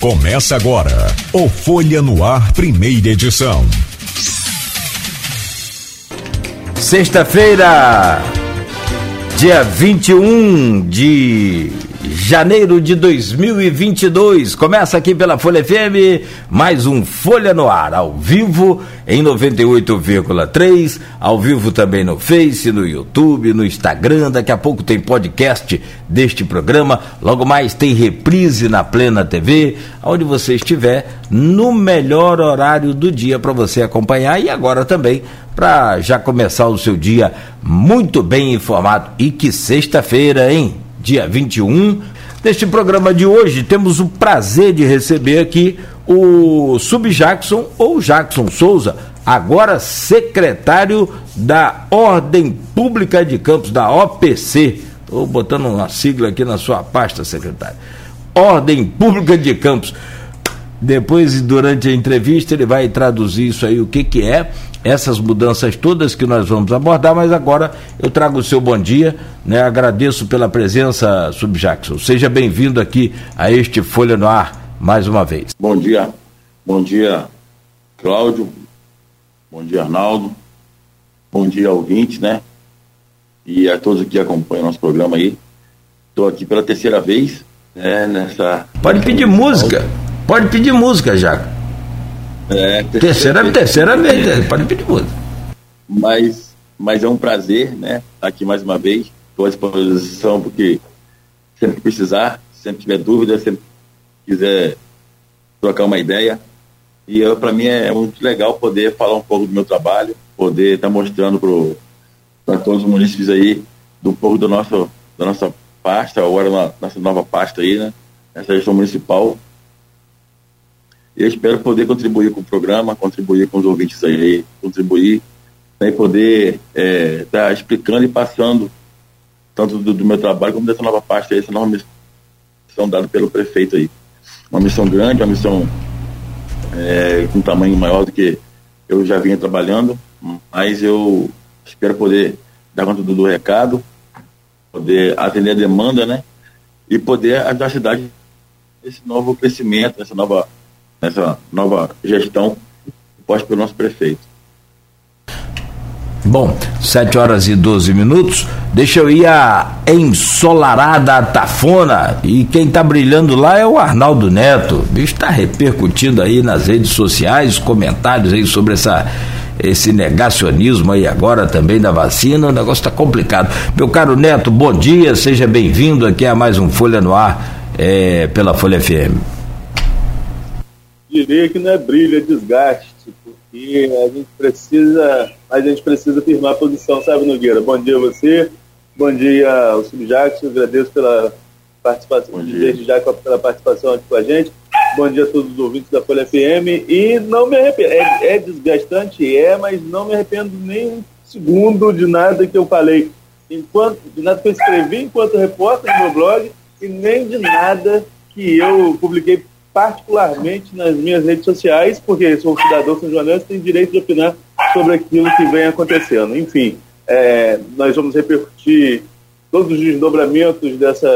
Começa agora o Folha no Ar, primeira edição. Sexta-feira, dia 21 de janeiro de 2022. Começa aqui pela Folha FM, mais um Folha no Ar, ao vivo em 98,3, ao vivo também no Face, no YouTube, no Instagram. Daqui a pouco tem podcast deste programa. Logo mais tem reprise na Plena TV, onde você estiver, no melhor horário do dia para você acompanhar e agora também para já começar o seu dia muito bem informado. E que sexta-feira, hein? dia 21. Neste programa de hoje, temos o prazer de receber aqui o Sub Jackson ou Jackson Souza, agora secretário da Ordem Pública de Campos, da OPC. Estou botando uma sigla aqui na sua pasta, secretário. Ordem Pública de Campos. Depois, durante a entrevista, ele vai traduzir isso aí, o que, que é, essas mudanças todas que nós vamos abordar, mas agora eu trago o seu bom dia, né? agradeço pela presença, Subjackson. Seja bem-vindo aqui a este Folha no Ar mais uma vez. Bom dia, bom dia, Cláudio, bom dia, Arnaldo, bom dia, ouvinte, né? E a todos que acompanham nosso programa aí. Estou aqui pela terceira vez, né, nessa. Pode pedir música. Pode pedir música, já. É, terceira, terceira, vez, né? pode pedir música. Mas, mas é um prazer, né? Estar aqui mais uma vez. Estou à disposição porque sempre precisar, sempre tiver dúvida, sempre quiser trocar uma ideia. E para mim é muito legal poder falar um pouco do meu trabalho, poder estar tá mostrando para todos os municípios aí do pouco do nosso, da nossa pasta, agora na nossa nova pasta aí, né? Essa gestão municipal eu espero poder contribuir com o programa, contribuir com os ouvintes aí, contribuir né, poder estar é, tá explicando e passando tanto do, do, meu trabalho como dessa nova parte, essa nova missão dada pelo prefeito aí. Uma missão grande, uma missão é, com um tamanho maior do que eu já vinha trabalhando, mas eu espero poder dar conta do, do recado, poder atender a demanda, né? E poder ajudar a cidade nesse novo crescimento, nessa nova nessa nova gestão posta pelo nosso prefeito. Bom, 7 horas e 12 minutos. Deixa eu ir a ensolarada Tafona. E quem está brilhando lá é o Arnaldo Neto. Está repercutindo aí nas redes sociais, comentários aí sobre essa, esse negacionismo aí agora também da vacina. O negócio está complicado. Meu caro Neto, bom dia, seja bem-vindo aqui a mais um Folha no Ar é, pela Folha FM diria que não é brilho, é desgaste, porque a gente precisa, a gente precisa firmar a posição, sabe, Nogueira? Bom dia a você, bom dia ao Subjackson, agradeço pela participação, desde já pela participação aqui com a gente. Bom dia a todos os ouvintes da Folha FM e não me arrependo, é, é desgastante, é, mas não me arrependo nem um segundo de nada que eu falei, enquanto, de nada que eu escrevi enquanto repórter no meu blog e nem de nada que eu publiquei particularmente nas minhas redes sociais, porque sou um cidadão são jornalista, tenho direito de opinar sobre aquilo que vem acontecendo. Enfim, é, nós vamos repercutir todos os desdobramentos dessa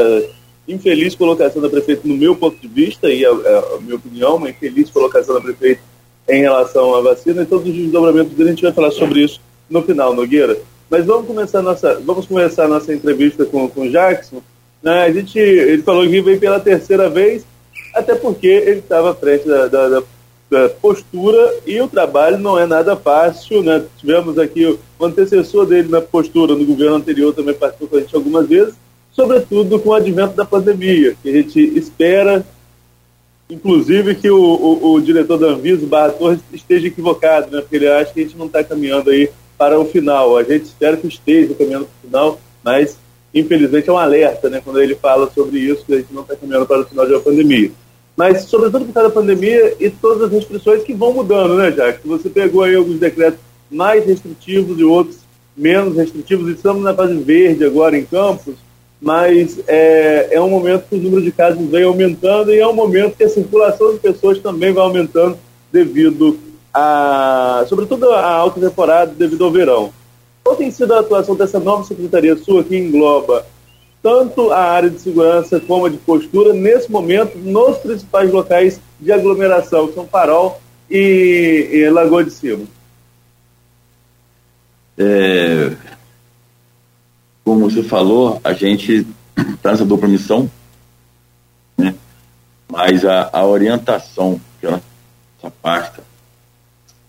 infeliz colocação da prefeita, no meu ponto de vista, e a, a, a minha opinião, uma infeliz colocação da prefeita em relação à vacina, e todos os desdobramentos a gente vai falar sobre isso no final, Nogueira. Mas vamos começar nossa, vamos começar nossa entrevista com, com o Jackson. Né? A gente, ele falou que vem pela terceira vez, até porque ele estava à frente da, da, da, da, postura e o trabalho não é nada fácil. Né? Tivemos aqui o, antecessor dele na postura no governo anterior também participou com a gente algumas vezes, sobretudo com o advento da pandemia, que a gente espera, inclusive, que o, o, o diretor da Anvisa, Barra Torres, esteja equivocado, né? porque ele acha que a gente não está caminhando aí para o final. A gente espera que esteja caminhando para o final, mas infelizmente é um alerta, né, quando ele fala sobre isso, que a gente não está caminhando para o final de uma pandemia mas sobretudo por causa da pandemia e todas as restrições que vão mudando, né, Jack? Você pegou aí alguns decretos mais restritivos e outros menos restritivos, estamos na fase verde agora em Campos, mas é, é um momento que o número de casos vem aumentando e é um momento que a circulação de pessoas também vai aumentando devido a, sobretudo a alta temporada, devido ao verão. Qual tem sido a atuação dessa nova secretaria sua que engloba tanto a área de segurança como a de postura, nesse momento, nos principais locais de aglomeração, que são Farol e, e Lagoa de Cima? É, como você falou, a gente está nessa dupla missão, né? mas a, a orientação que a nossa pasta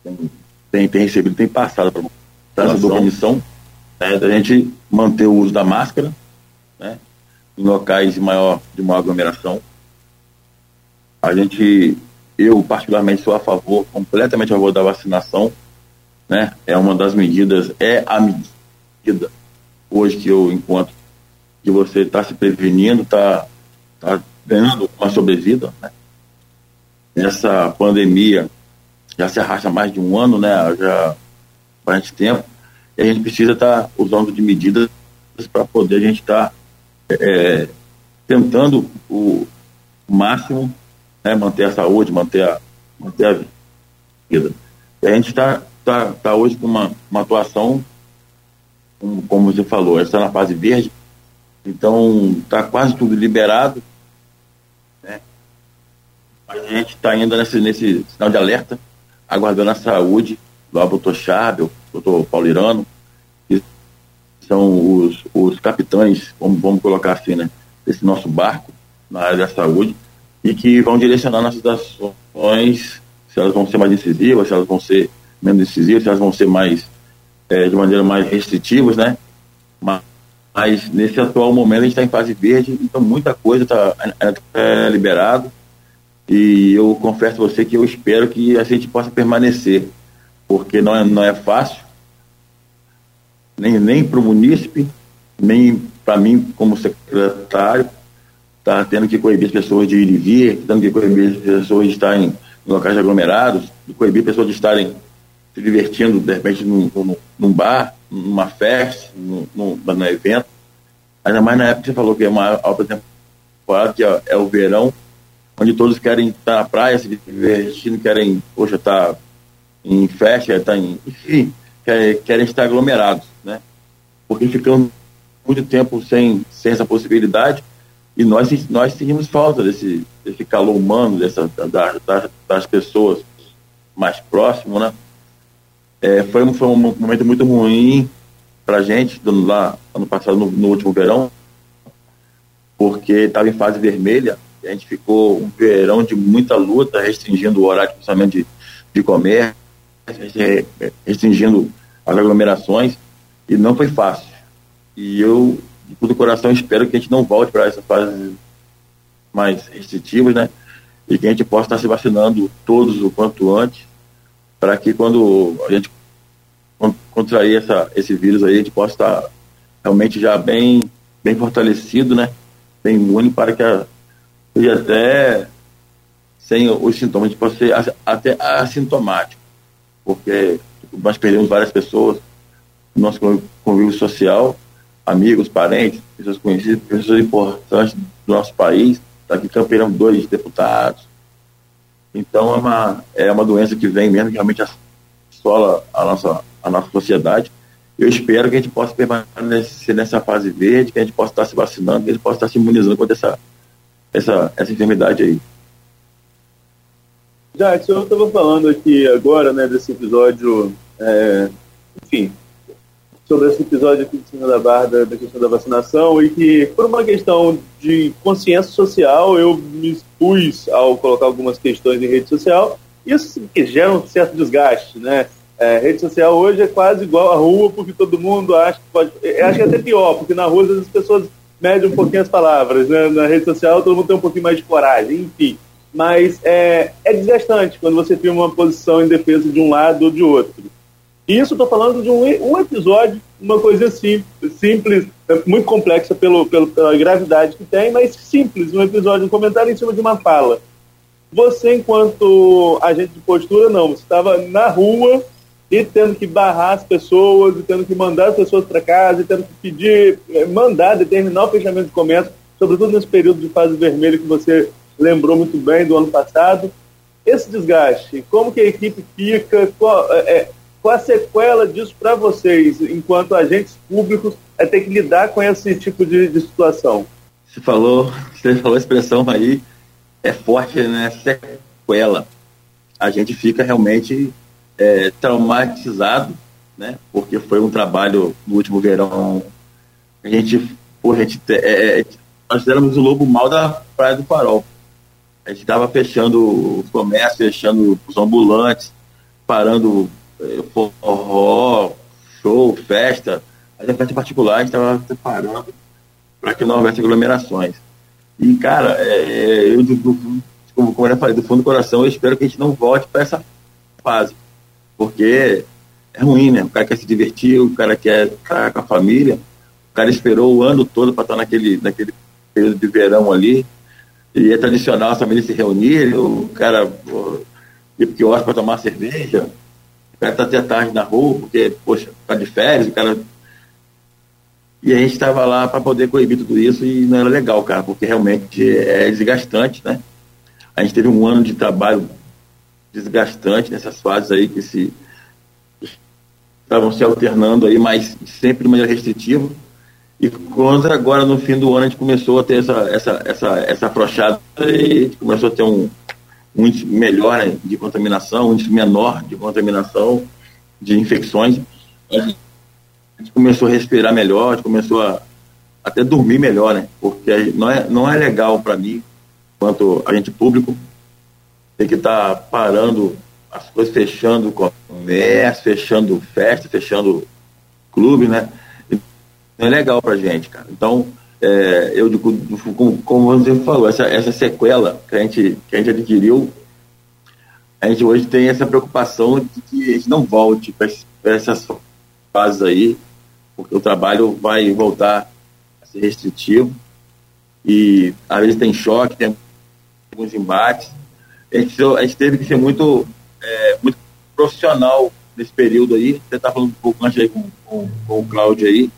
tem, tem, tem recebido, tem passado para essa dupla missão, né? da gente manter o uso da máscara, né? em locais de maior, de maior aglomeração. A gente, eu particularmente sou a favor, completamente a favor da vacinação, né? É uma das medidas, é a medida hoje que eu encontro que você está se prevenindo, está tá ganhando uma sobrevida, né? Essa pandemia já se arrasta mais de um ano, né? Já bastante tempo. E a gente precisa estar tá usando de medidas para poder a gente estar tá, é, tentando o máximo né, manter a saúde, manter a, manter a vida. E a gente está tá, tá hoje com uma, uma atuação, como, como você falou, está na fase verde, então está quase tudo liberado. Né? A gente está ainda nesse, nesse sinal de alerta, aguardando a saúde do doutor Chábel, doutor Paulirano, são os, os capitães, vamos, vamos colocar assim, né, desse nosso barco na área da saúde, e que vão direcionar nossas ações, se elas vão ser mais decisivas, se elas vão ser menos decisivas, se elas vão ser mais, é, de maneira mais restritivas, né? Mas, mas, nesse atual momento a gente está em fase verde, então muita coisa está é, liberado. E eu confesso a você que eu espero que a gente possa permanecer, porque não é, não é fácil, nem, nem para o munícipe, nem para mim como secretário, tá tendo que coibir as pessoas de ir e vir, tendo que coibir as pessoas de estarem em locais aglomerados, de coibir pessoas de estarem se divertindo, de repente, num, num, num bar, numa festa, num, num, num, evento. Ainda mais na época que você falou que é uma alta temporada, que é, é, o verão, onde todos querem estar na praia, se divertindo, querem, poxa, estar tá em festa, estar tá em, enfim, querem, estar aglomerados, né? Porque ficamos muito tempo sem, sem essa possibilidade e nós, nós sentimos falta desse, desse calor humano, dessa, das, das, das pessoas mais próximas, né? É, foi, foi um momento muito ruim para a gente, lá ano passado, no, no último verão, porque estava em fase vermelha, a gente ficou um verão de muita luta, restringindo o horário principalmente de, de comércio, restringindo as aglomerações, e não foi fácil. E eu, de todo coração, espero que a gente não volte para essas fases mais restritivas, né? E que a gente possa estar se vacinando todos o quanto antes, para que quando a gente contrair essa, esse vírus aí, a gente possa estar realmente já bem, bem fortalecido, né? Bem imune para que a, até sem os sintomas, a gente possa ser até assintomático, porque nós perdemos várias pessoas no nosso convívio social, amigos, parentes, pessoas conhecidas, pessoas importantes do nosso país. Aqui campeão dois deputados, então é uma, é uma doença que vem mesmo, que realmente assola a nossa, a nossa sociedade. Eu espero que a gente possa permanecer nessa fase verde, que a gente possa estar se vacinando, que a gente possa estar se imunizando contra essa, essa, essa enfermidade aí. Já, senhor estava falando aqui agora, né, desse episódio, é, enfim, sobre esse episódio aqui de cima da barra da, questão da vacinação e que, por uma questão de consciência social, eu me expus ao colocar algumas questões em rede social. Isso que gera um certo desgaste, né? É, rede social hoje é quase igual à rua, porque todo mundo acha que pode. Eu acho que é até pior, porque na rua às vezes as pessoas medem um pouquinho as palavras, né? Na rede social todo mundo tem um pouquinho mais de coragem, enfim. Mas é, é desgastante quando você tem uma posição em defesa de um lado ou de outro. Isso estou falando de um, um episódio, uma coisa simples, simples muito complexa pelo, pelo, pela gravidade que tem, mas simples, um episódio, um comentário em cima de uma fala. Você, enquanto agente de postura, não. Você estava na rua e tendo que barrar as pessoas, e tendo que mandar as pessoas para casa, e tendo que pedir, eh, mandar, determinar o fechamento de comércio, sobretudo nesse período de fase vermelha que você lembrou muito bem do ano passado. Esse desgaste, como que a equipe fica, qual, é, qual a sequela disso para vocês, enquanto agentes públicos, é ter que lidar com esse tipo de, de situação? Você falou, você falou a expressão aí, é forte, né? Sequela. A gente fica realmente é, traumatizado, né? Porque foi um trabalho no último verão. A gente, por a gente, é, é, nós fizemos o lobo mal da Praia do Farol. A gente estava fechando os comércios, fechando os ambulantes, parando forró, show, festa, mas a festa particular a gente estava separando para que não houvesse aglomerações. E, cara, é, é eu, do, como, como eu falei, do fundo do coração, eu espero que a gente não volte para essa fase, porque é ruim, né? O cara quer se divertir, o cara quer estar com a família, o cara esperou o ano todo para estar naquele, naquele período de verão ali, e é tradicional a família se reunir, o cara ir para o para tomar cerveja, o cara tá até tarde na rua, porque, poxa, tá de férias, o cara. E a gente estava lá para poder coibir tudo isso e não era legal, cara, porque realmente é desgastante, né? A gente teve um ano de trabalho desgastante nessas fases aí que se estavam se alternando aí, mas sempre de maneira restritiva. E quando agora no fim do ano a gente começou a ter essa essa essa essa afrouxada e começou a ter um um índice melhor né, de contaminação, um índice menor de contaminação, de infecções. A gente começou a respirar melhor, a gente começou a até dormir melhor, né? Porque não é, não é legal para mim, quanto agente público, ter que estar tá parando as coisas, fechando comércio, fechando festa, fechando clube, né? Não é legal para gente, cara. Então, é, eu como, como você falou, essa, essa sequela que a, gente, que a gente adquiriu, a gente hoje tem essa preocupação de que a gente não volte para essas fases aí, porque o trabalho vai voltar a ser restritivo e às vezes tem choque, tem alguns embates. A gente, a gente teve que ser muito, é, muito profissional nesse período aí. Você está falando um pouco antes aí com, com, com o Cláudio aí,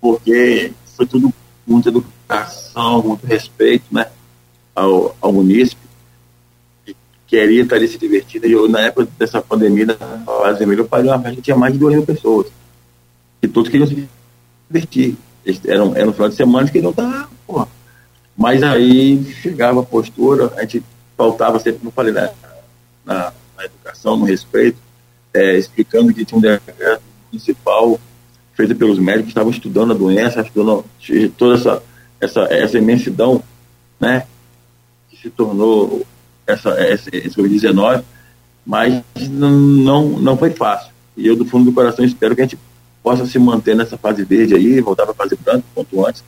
porque foi tudo muita educação, muito respeito né, ao, ao munícipe, que queria estar ali se divertindo. Eu, na época dessa pandemia, da fase eu parei uma festa que tinha mais de 2 mil pessoas. E todos queriam se divertir. Era um, era um final de semana que não estar, porra. Mas aí chegava a postura, a gente faltava sempre, eu falei, né, na, na educação, no respeito, é, explicando que tinha um decreto municipal feita pelos médicos que estavam estudando a doença, estudando toda essa, essa, essa imensidão, né, que se tornou essa, essa, esse Covid-19, mas não, não foi fácil. E eu, do fundo do coração, espero que a gente possa se manter nessa fase verde aí, voltar para a fase branca, quanto antes,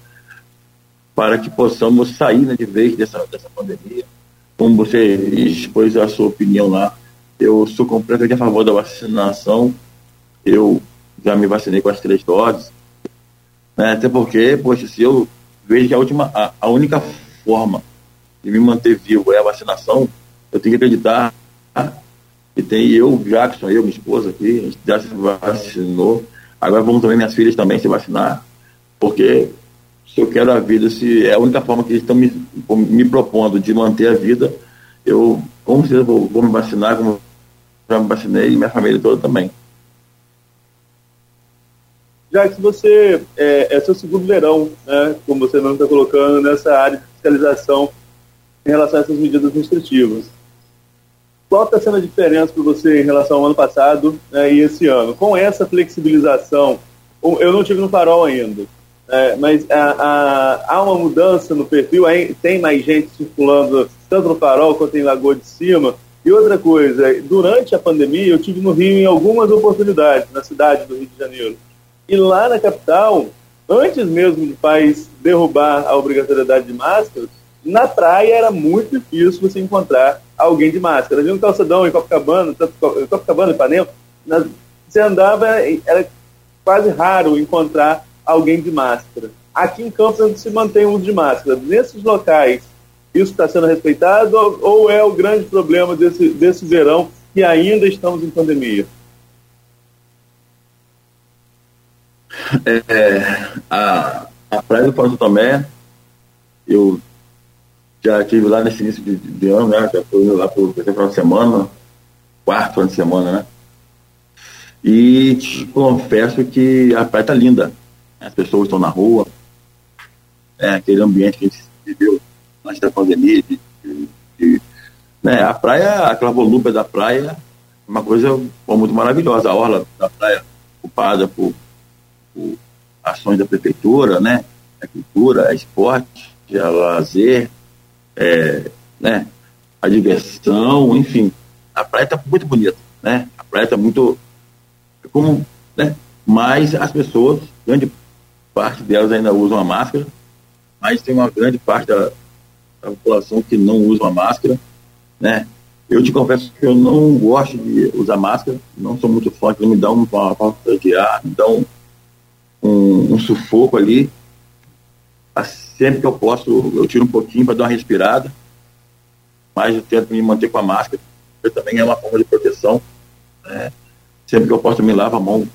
para que possamos sair né, de vez dessa, dessa pandemia. Como você expôs a sua opinião lá, eu sou completamente a favor da vacinação. Eu já me vacinei com as três doses. Né? Até porque, poxa, se eu vejo que a, última, a, a única forma de me manter vivo é a vacinação, eu tenho que acreditar que tem eu, Jackson, eu, minha esposa aqui, a gente já se vacinou. Agora vamos também minhas filhas também se vacinar, porque se eu quero a vida, se é a única forma que eles estão me, me propondo de manter a vida, eu com certeza vou, vou me vacinar, como já me vacinei, e minha família toda também já que você é, é seu segundo verão, né, como você não está colocando, nessa área de fiscalização em relação a essas medidas restritivas. Qual está sendo a diferença para você em relação ao ano passado né, e esse ano? Com essa flexibilização, eu não tive no farol ainda, é, mas há uma mudança no perfil, tem mais gente circulando tanto no farol quanto em Lagoa de Cima. E outra coisa, durante a pandemia eu tive no Rio em algumas oportunidades, na cidade do Rio de Janeiro. E lá na capital, antes mesmo de pais derrubar a obrigatoriedade de máscara, na praia era muito difícil você encontrar alguém de máscara. Ali no calçadão, em Copacabana, tanto Copacabana, Ipanema, você andava, era quase raro encontrar alguém de máscara. Aqui em Campos se mantém o uso de máscara. Nesses locais, isso está sendo respeitado ou é o grande problema desse, desse verão que ainda estamos em pandemia? É, a, a Praia do Porto Tomé, eu já estive lá nesse início de, de ano, né? Já fui lá por final de semana, quarto ano de semana, né? E te confesso que a praia está linda. As pessoas estão na rua, é, aquele ambiente que a gente viveu antes da pandemia, de, de, de, né, a praia, aquela volúpia da praia, uma coisa muito maravilhosa. A orla da praia ocupada por, ações da prefeitura, né? A cultura, a esporte, a lazer, é, né? a diversão, enfim. A praia está muito bonita, né? A praia está muito como, né? Mas as pessoas, grande parte delas ainda usam a máscara, mas tem uma grande parte da, da população que não usa a máscara, né? Eu te confesso que eu não gosto de usar máscara, não sou muito forte, me dá uma falta de ar, me dá um, um, um sufoco ali. Sempre que eu posso, eu tiro um pouquinho para dar uma respirada, mas eu tento me manter com a máscara, porque também é uma forma de proteção. Né? Sempre que eu posso, me lavo a mão,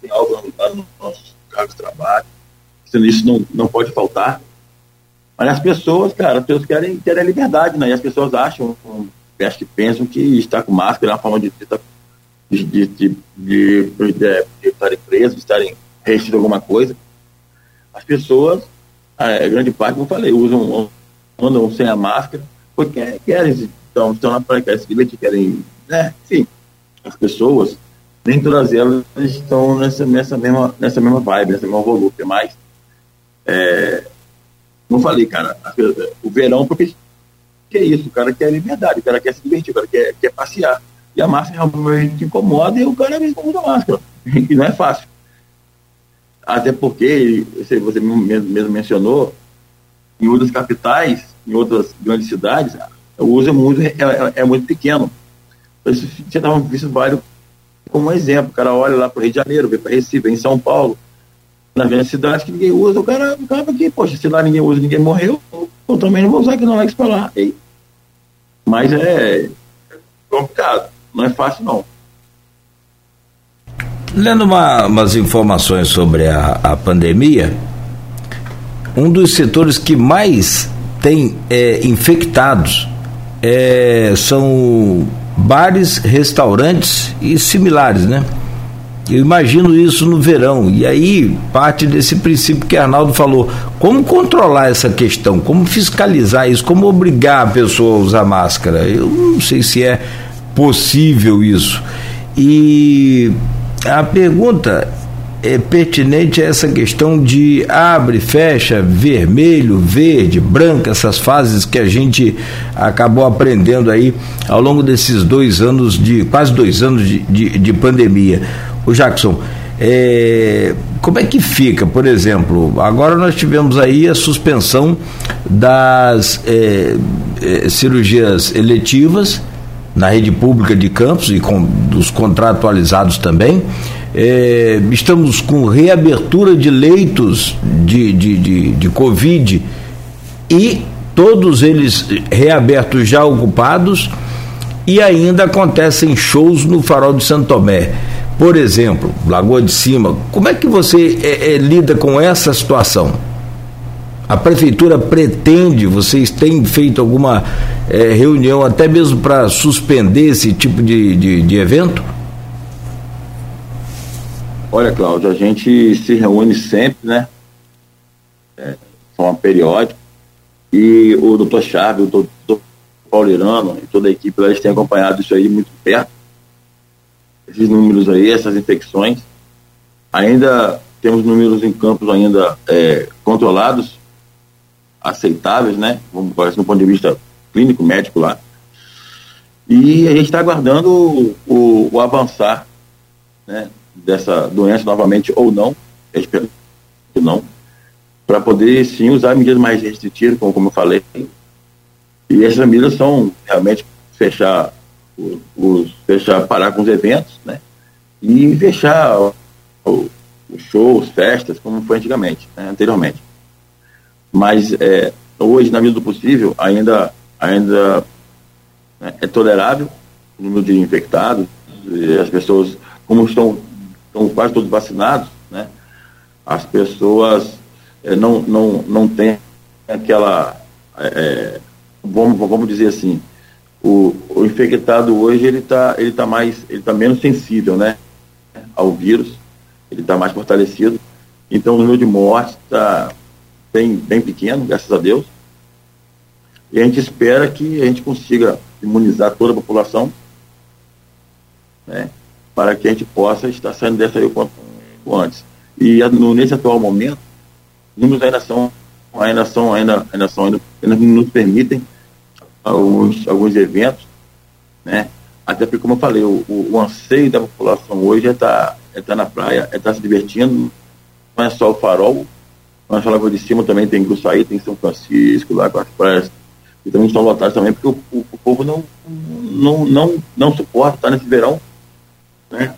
tem algo lá no nosso carro de trabalho. Isso não, não pode faltar. Mas as pessoas, cara, as pessoas querem, querem a liberdade, né? E as pessoas acham, acho que pensam que estar com máscara é uma forma de, de, de, de, de, de estarem presos, de estarem restritos a alguma coisa. As pessoas, a grande parte, como eu falei, usam, andam sem a máscara, porque querem, então, estão na praia, querem se divertir, querem, né? Enfim, as pessoas, nem todas elas estão nessa, nessa, mesma, nessa mesma vibe, nessa mesma volúpia, mas é, não falei, cara, o verão, porque que é isso, o cara quer liberdade, o cara quer se divertir, o cara quer, quer passear. E a máscara realmente incomoda e o cara vem com a máscara, e não é fácil. Até porque, você mesmo, mencionou, em outras capitais, em outras grandes cidades, o uso é muito, é, é, é muito pequeno. Você estava visto vários como um exemplo. O cara olha lá para o Rio de Janeiro, vem para Recife, vem em São Paulo, na grande cidade que ninguém usa, o cara acaba aqui, poxa, se lá ninguém usa, ninguém morreu, eu também não vou usar aqui no Alex para lá. E, mas é complicado, não é fácil não. Lendo uma, umas informações sobre a, a pandemia, um dos setores que mais tem é, infectados é, são bares, restaurantes e similares, né? Eu imagino isso no verão. E aí parte desse princípio que Arnaldo falou. Como controlar essa questão? Como fiscalizar isso? Como obrigar a pessoa a usar máscara? Eu não sei se é possível isso. E a pergunta é pertinente a essa questão de abre, fecha, vermelho, verde, branco, essas fases que a gente acabou aprendendo aí ao longo desses dois anos de quase dois anos de, de, de pandemia. O Jackson, é, como é que fica, por exemplo, agora nós tivemos aí a suspensão das é, é, cirurgias eletivas na rede pública de Campos e com, dos contratualizados também. É, estamos com reabertura de leitos de, de, de, de Covid e todos eles reabertos já ocupados e ainda acontecem shows no Farol de Santo Tomé. Por exemplo, Lagoa de Cima, como é que você é, é, lida com essa situação? A prefeitura pretende, vocês têm feito alguma é, reunião até mesmo para suspender esse tipo de, de, de evento? Olha, Cláudio, a gente se reúne sempre, né? É, de forma periódica. E o doutor Chaves, o doutor Paulirano e toda a equipe, eles têm acompanhado isso aí muito perto. Esses números aí, essas infecções. Ainda temos números em campos ainda é, controlados, aceitáveis, né? Vamos falar no ponto de vista clínico, médico lá. E a gente está aguardando o, o, o avançar né, dessa doença novamente ou não, espero que não, para poder sim usar medidas mais restritivas, como, como eu falei. E essas medidas são realmente fechar os, fechar, parar com os eventos, né? E fechar os shows, festas, como foi antigamente, né, anteriormente. Mas é, hoje, na medida do possível, ainda, ainda né, é tolerável o número de infectados, as pessoas, como estão estão quase todos vacinados, né? As pessoas é, não, não, não têm aquela, é, vamos, vamos dizer assim, o, o infectado hoje ele está ele tá mais, ele tá menos sensível, né? ao vírus, ele está mais fortalecido. Então o número de mortes está bem, bem pequeno, graças a Deus. E a gente espera que a gente consiga imunizar toda a população, né, para que a gente possa estar saindo dessa aí o quanto antes. E no, nesse atual momento, números ainda são, ainda são, ainda, ainda são, ainda, ainda nos permitem alguns, alguns eventos, né? Até porque, como eu falei, o, o, o anseio da população hoje é estar tá, é tá na praia, é estar tá se divertindo, não é só o farol, só Lagoa de Cima, também tem Gruçaí, tem São Francisco, lá com as e também estão lotadas também, porque o, o, o povo não, não, não, não suporta estar nesse verão, né?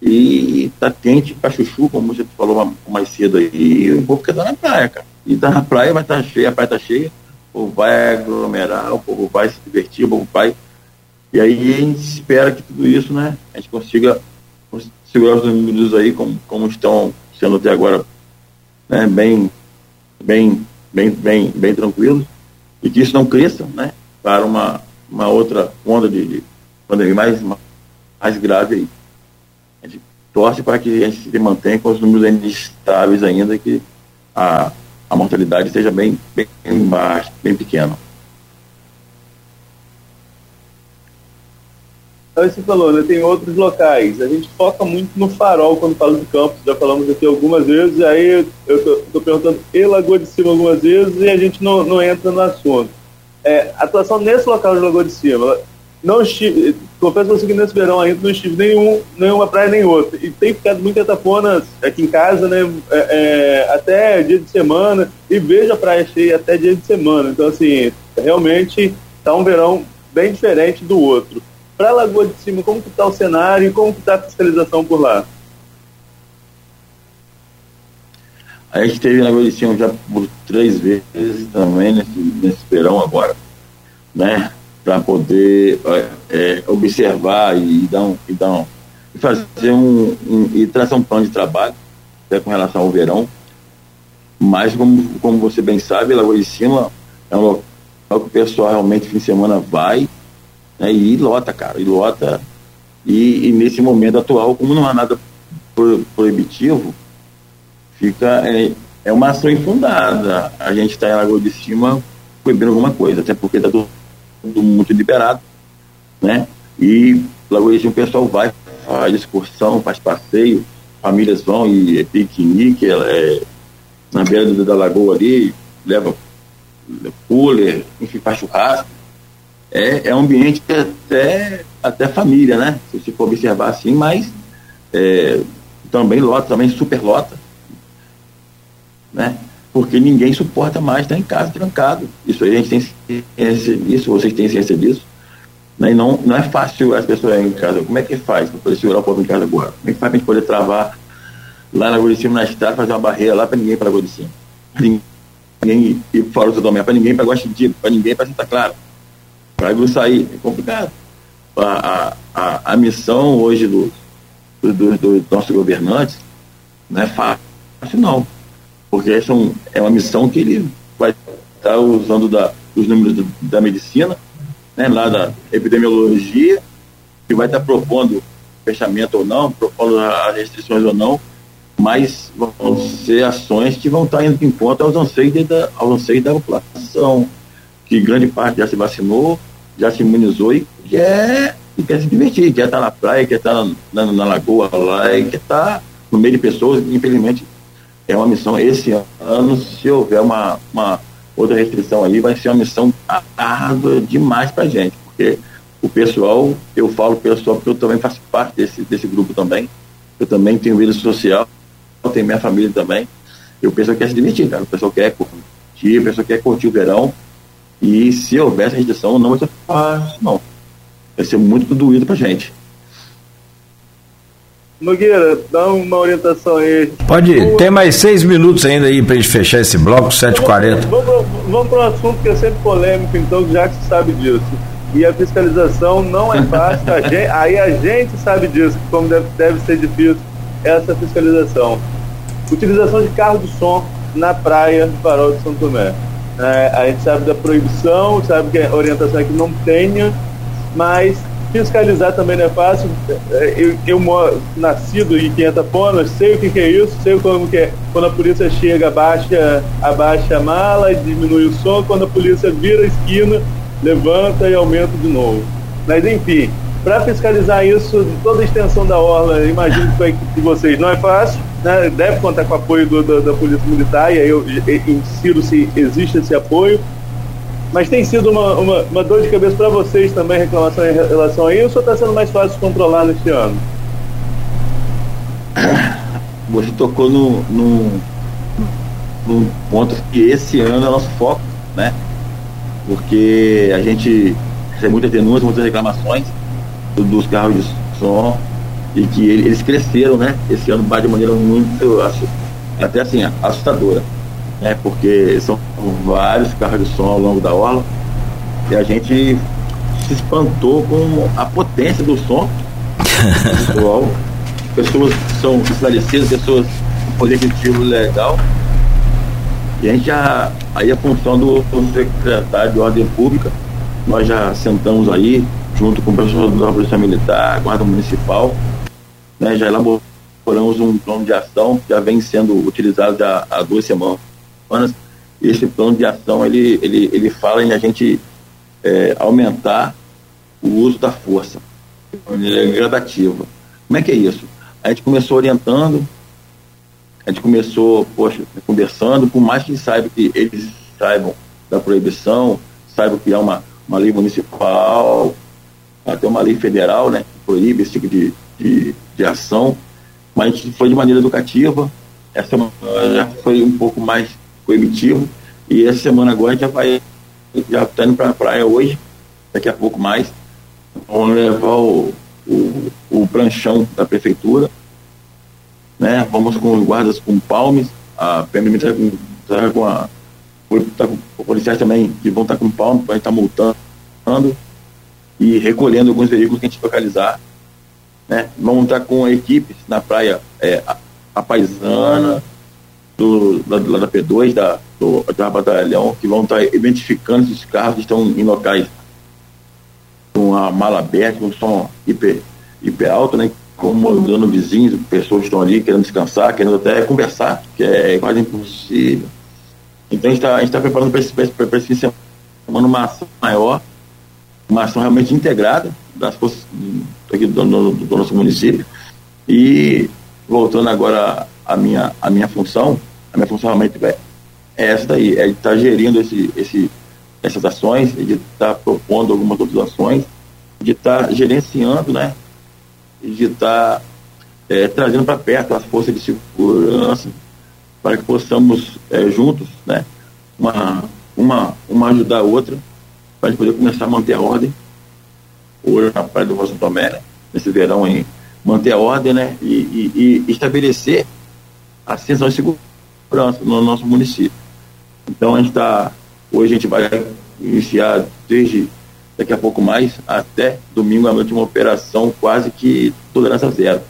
E tá quente pra chuchu, como você falou mais cedo aí, o povo quer estar na praia, cara. E tá na praia, vai estar tá cheia, a praia tá cheia, o povo vai aglomerar, o povo vai se divertir, o povo vai. E aí a gente espera que tudo isso, né, a gente consiga segurar os números aí como, como estão sendo até agora, né, bem, bem, bem, bem, bem tranquilos, e que isso não cresça, né, para uma, uma outra onda de, de pandemia mais, mais grave aí. A gente torce para que a gente se mantenha com os números ainda estáveis ainda, que a, a mortalidade seja bem, bem baixa, bem pequena. Você falou, né, tem outros locais. A gente foca muito no farol quando fala de campos, já falamos aqui algumas vezes, aí eu estou perguntando e Lagoa de Cima algumas vezes e a gente não, não entra no assunto. É, atuação nesse local de Lagoa de Cima, não estive, confesso você que nesse verão ainda não estive nenhum, nenhuma praia nem outra. E tem ficado muito etapona aqui em casa, né? É, é, até dia de semana, e vejo a praia cheia até dia de semana. Então, assim, realmente está um verão bem diferente do outro. Para a Lagoa de Cima, como que está o cenário e como que está a fiscalização por lá? A gente teve na Cima já por três vezes também nesse, nesse verão agora, né? para poder é, é, observar e dar um, e dar um, e fazer um, um, e traçar um plano de trabalho até com relação ao verão. Mas como, como você bem sabe, Lagoa de Cima é um local que o pessoal realmente fim de semana vai né, e lota, cara, e lota. E, e, nesse momento atual, como não há nada pro, proibitivo, fica é, é uma ação infundada. A gente está em Lagoa de Cima proibindo alguma coisa, até porque está tudo muito liberado, né? E logo isso o pessoal vai, faz excursão, faz passeio, famílias vão e é piquenique, é, na beira da lagoa ali, leva cooler, enfim, faz churrasco. É, é um ambiente que até, até família, né? Se você for observar assim, mas é, também lota, também super lota, né? porque ninguém suporta mais estar em casa trancado. Isso aí a gente tem ciência disso, vocês têm ciência disso. Né? E não, não é fácil as pessoas em casa. Como é que faz para poder segurar o povo em casa agora? Como é que faz para a gente poder travar lá na Lagoa de Cima, na estrada, fazer uma barreira lá para ninguém para a Lagoa de Cima? Ninguém ir fora do domínio, para ninguém para Guaxa para ninguém para Santa Clara. Para sair, é complicado. A, a, a, missão hoje do, do, do, do nosso governante não é fácil, não porque essa é, é uma missão que ele vai estar usando da, os números do, da medicina, né, lá da epidemiologia, que vai estar propondo fechamento ou não, propondo as restrições ou não, mas vão ser ações que vão estar indo em conta aos anseios da, aos anseios da população, que grande parte já se vacinou, já se imunizou e quer, e quer se divertir, quer estar na praia, quer estar na, na, na lagoa lá e quer estar no meio de pessoas, infelizmente é uma missão esse ano, se houver uma, uma outra restrição aí, vai ser uma missão árdua demais para gente, porque o pessoal, eu falo pessoal porque eu também faço parte desse, desse grupo também, eu também tenho vida social, tenho minha família também, e o pessoal quer se divertir, cara, o pessoal quer curtir, o pessoal quer curtir o verão, e se houver essa restrição, não vai ser fácil, não. Vai ser muito doído para gente. Nogueira, dá uma orientação aí. Pode ir. Tem mais seis minutos ainda aí pra gente fechar esse bloco, 7h40. Vamos, vamos, vamos para um assunto que é sempre polêmico, então, já que você sabe disso. E a fiscalização não é fácil, a gente, aí a gente sabe disso, como deve, deve ser difícil essa fiscalização. Utilização de carro de som na praia do Farol de São Tomé. É, a gente sabe da proibição, sabe que a orientação é que não tenha, mas fiscalizar também não é fácil. É, eu, eu moro, nascido em 500 ponas, sei o que, que, é isso, sei como que é. Quando a polícia chega, abaixa, abaixa a mala, diminui o som, quando a polícia vira a esquina, levanta e aumenta de novo. Mas enfim, para fiscalizar isso, toda a extensão da orla, imagino que de vocês não é fácil, né? deve contar com o apoio do, do, da Polícia Militar, e aí eu insiro se existe esse apoio. Mas tem sido uma, uma, uma dor de cabeça para vocês também, reclamação em relação a isso, ou está sendo mais fácil controlar neste ano? Você tocou no, no, no ponto que esse ano é nosso foco, né? Porque a gente recebe muitas denúncias, muitas reclamações dos carros de som e que eles cresceram, né? Esse ano de maneira muito, até assim, assustadora né? Porque são vários carros de som ao longo da orla e a gente se espantou com a potência do som pessoas que são esclarecidas, pessoas com poder aquisitivo legal. E a gente já, aí a função do, secretário de Ordem Pública, nós já sentamos aí, junto com o da Polícia Militar, Guarda Municipal, né, já elaboramos um plano de ação já vem sendo utilizado há duas semanas semanas, esse plano de ação ele, ele, ele fala em a gente é, aumentar o uso da força de maneira gradativa. Como é que é isso? A gente começou orientando, a gente começou, poxa, conversando, por mais que saiba que eles saibam da proibição, saibam que há uma, uma lei municipal, até uma lei federal, né, que proíbe esse tipo de, de, de ação, mas foi de maneira educativa, essa já foi um pouco mais coibitivo. E essa semana agora já vai, já está indo para a praia hoje, daqui a pouco mais. Vamos levar o, o, o pranchão da prefeitura, né? Vamos com os guardas com palmes, a PMM está com, tá com a tá com policiais também que vão estar tá com palmas para estar tá multando e recolhendo alguns veículos que a gente localizar. Né? Vamos estar tá com equipes na praia é, a, a Paisana, do, da, da P2, da, do, da Batalhão, que vão estar identificando esses carros que estão em locais com a mala aberta, com som hiper, hiper alto, né? Incomodando vizinhos, pessoas que estão ali querendo descansar, querendo até conversar, que é quase impossível. Então a gente está tá preparando para esse, para esse fim de semana uma ação maior, uma ação realmente integrada das forças aqui do, do, do nosso município. E voltando agora à minha, à minha função, a minha função realmente é, é essa daí, é de estar tá gerindo esse, esse, essas ações, de estar tá propondo algumas outras ações, de estar tá gerenciando, né? De estar é, trazendo para perto as forças de segurança para que possamos é, juntos, né? Uma, uma, uma ajudar a outra, para poder começar a manter a ordem. Hoje na Praia do Rosa Tomé, né? nesse verão aí, manter a ordem, né? E, e, e estabelecer a sensação de segurança no nosso município. Então a gente está, hoje a gente vai iniciar desde daqui a pouco mais até domingo à noite uma operação quase que tolerância zero.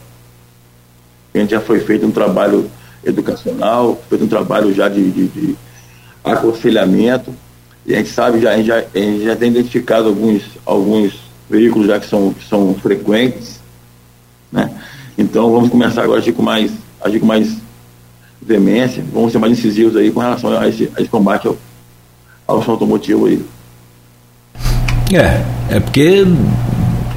A gente já foi feito um trabalho educacional, feito um trabalho já de, de, de aconselhamento, e a gente sabe, já, a, gente já, a gente já tem identificado alguns, alguns veículos já que são, que são frequentes, né? Então vamos começar agora a agir com mais, agir com mais veemência, vamos ser mais incisivos aí com relação a esse, a esse combate ao, ao automotivo aí. É, é porque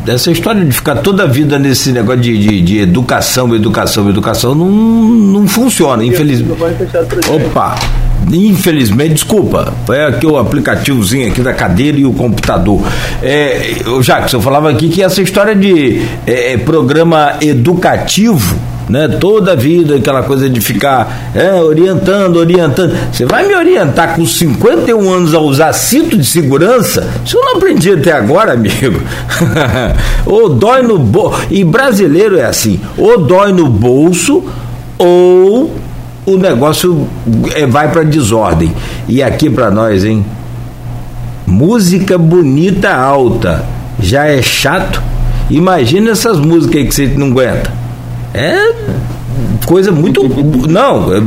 essa história de ficar toda a vida nesse negócio de, de, de educação, educação, educação não, não funciona, infelizmente. Opa! Infelizmente, desculpa, é aqui o aplicativozinho aqui da cadeira e o computador. É, Jackson, eu falava aqui que essa história de é, é programa educativo né? Toda a vida, aquela coisa de ficar é, orientando, orientando. Você vai me orientar com 51 anos a usar cinto de segurança? Isso eu não aprendi até agora, amigo. ou dói no bolso. E brasileiro é assim: ou dói no bolso, ou o negócio é, vai para desordem. E aqui para nós, hein? Música bonita alta já é chato. Imagina essas músicas aí que você não aguenta. É coisa muito. Não, é,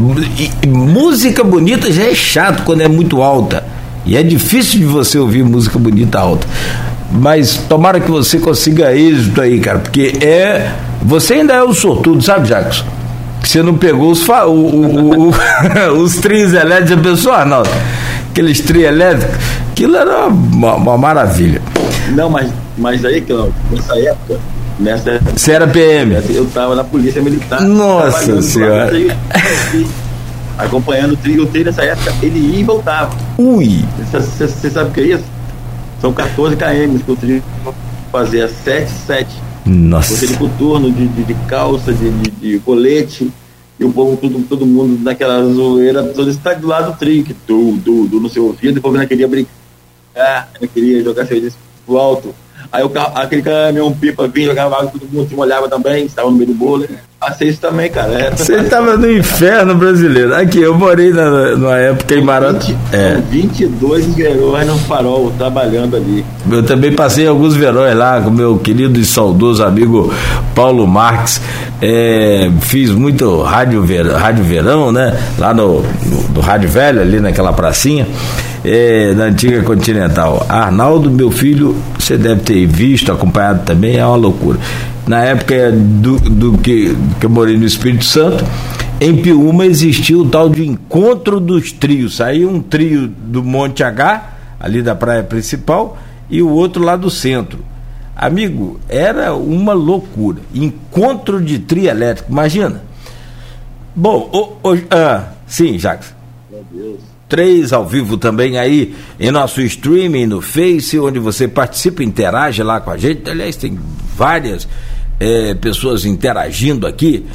música bonita já é chato quando é muito alta. E é difícil de você ouvir música bonita alta. Mas tomara que você consiga êxito aí, cara, porque é. Você ainda é o sortudo, sabe, Jacques? Que você não pegou os, fa... o, o, o, os trios elétricos, a pessoa, não. Aqueles trios elétricos, aquilo era uma, uma maravilha. Não, mas, mas aí, nessa época, nessa. Você era PM? Eu estava na Polícia Militar. Nossa Senhora. acompanhando o trio. O trio nessa época, ele ia e voltava. Ui! Você sabe o que é isso? São 14 km que o trio fazia 7, 7. Nossa. Você de coturno, de, de, de calça, de, de, de, colete. E o povo, todo, todo mundo naquela zoeira, todo está do lado do trio, que tu, tu no seu ouvido, o povo não queria brincar, não queria jogar serviço pro alto. Aí o carro, aquele caminhão pipa vinha, jogava água, todo mundo se molhava também, estava no meio do bolo. Passei isso também, cara. É, Você estava no inferno brasileiro. Aqui, eu morei na, numa época em Maranhão. É. 22 verões no farol, trabalhando ali. Eu também passei alguns verões lá com meu querido e saudoso amigo Paulo Marques. É, fiz muito rádio, ver, rádio verão, né? Lá no, no, no Rádio Velho, ali naquela pracinha é, da antiga Continental. Arnaldo, meu filho, você deve ter visto, acompanhado também, é uma loucura. Na época do, do que, que eu morei no Espírito Santo, em Piúma existiu o tal de encontro dos trios. Saiu um trio do Monte H, ali da praia principal, e o outro lá do centro. Amigo, era uma loucura. Encontro de trio elétrico, imagina. Bom, o, o, ah, sim, Jacques. Meu Deus. 3 ao vivo também aí em nosso streaming no Face, onde você participa, interage lá com a gente. Aliás, tem várias é, pessoas interagindo aqui.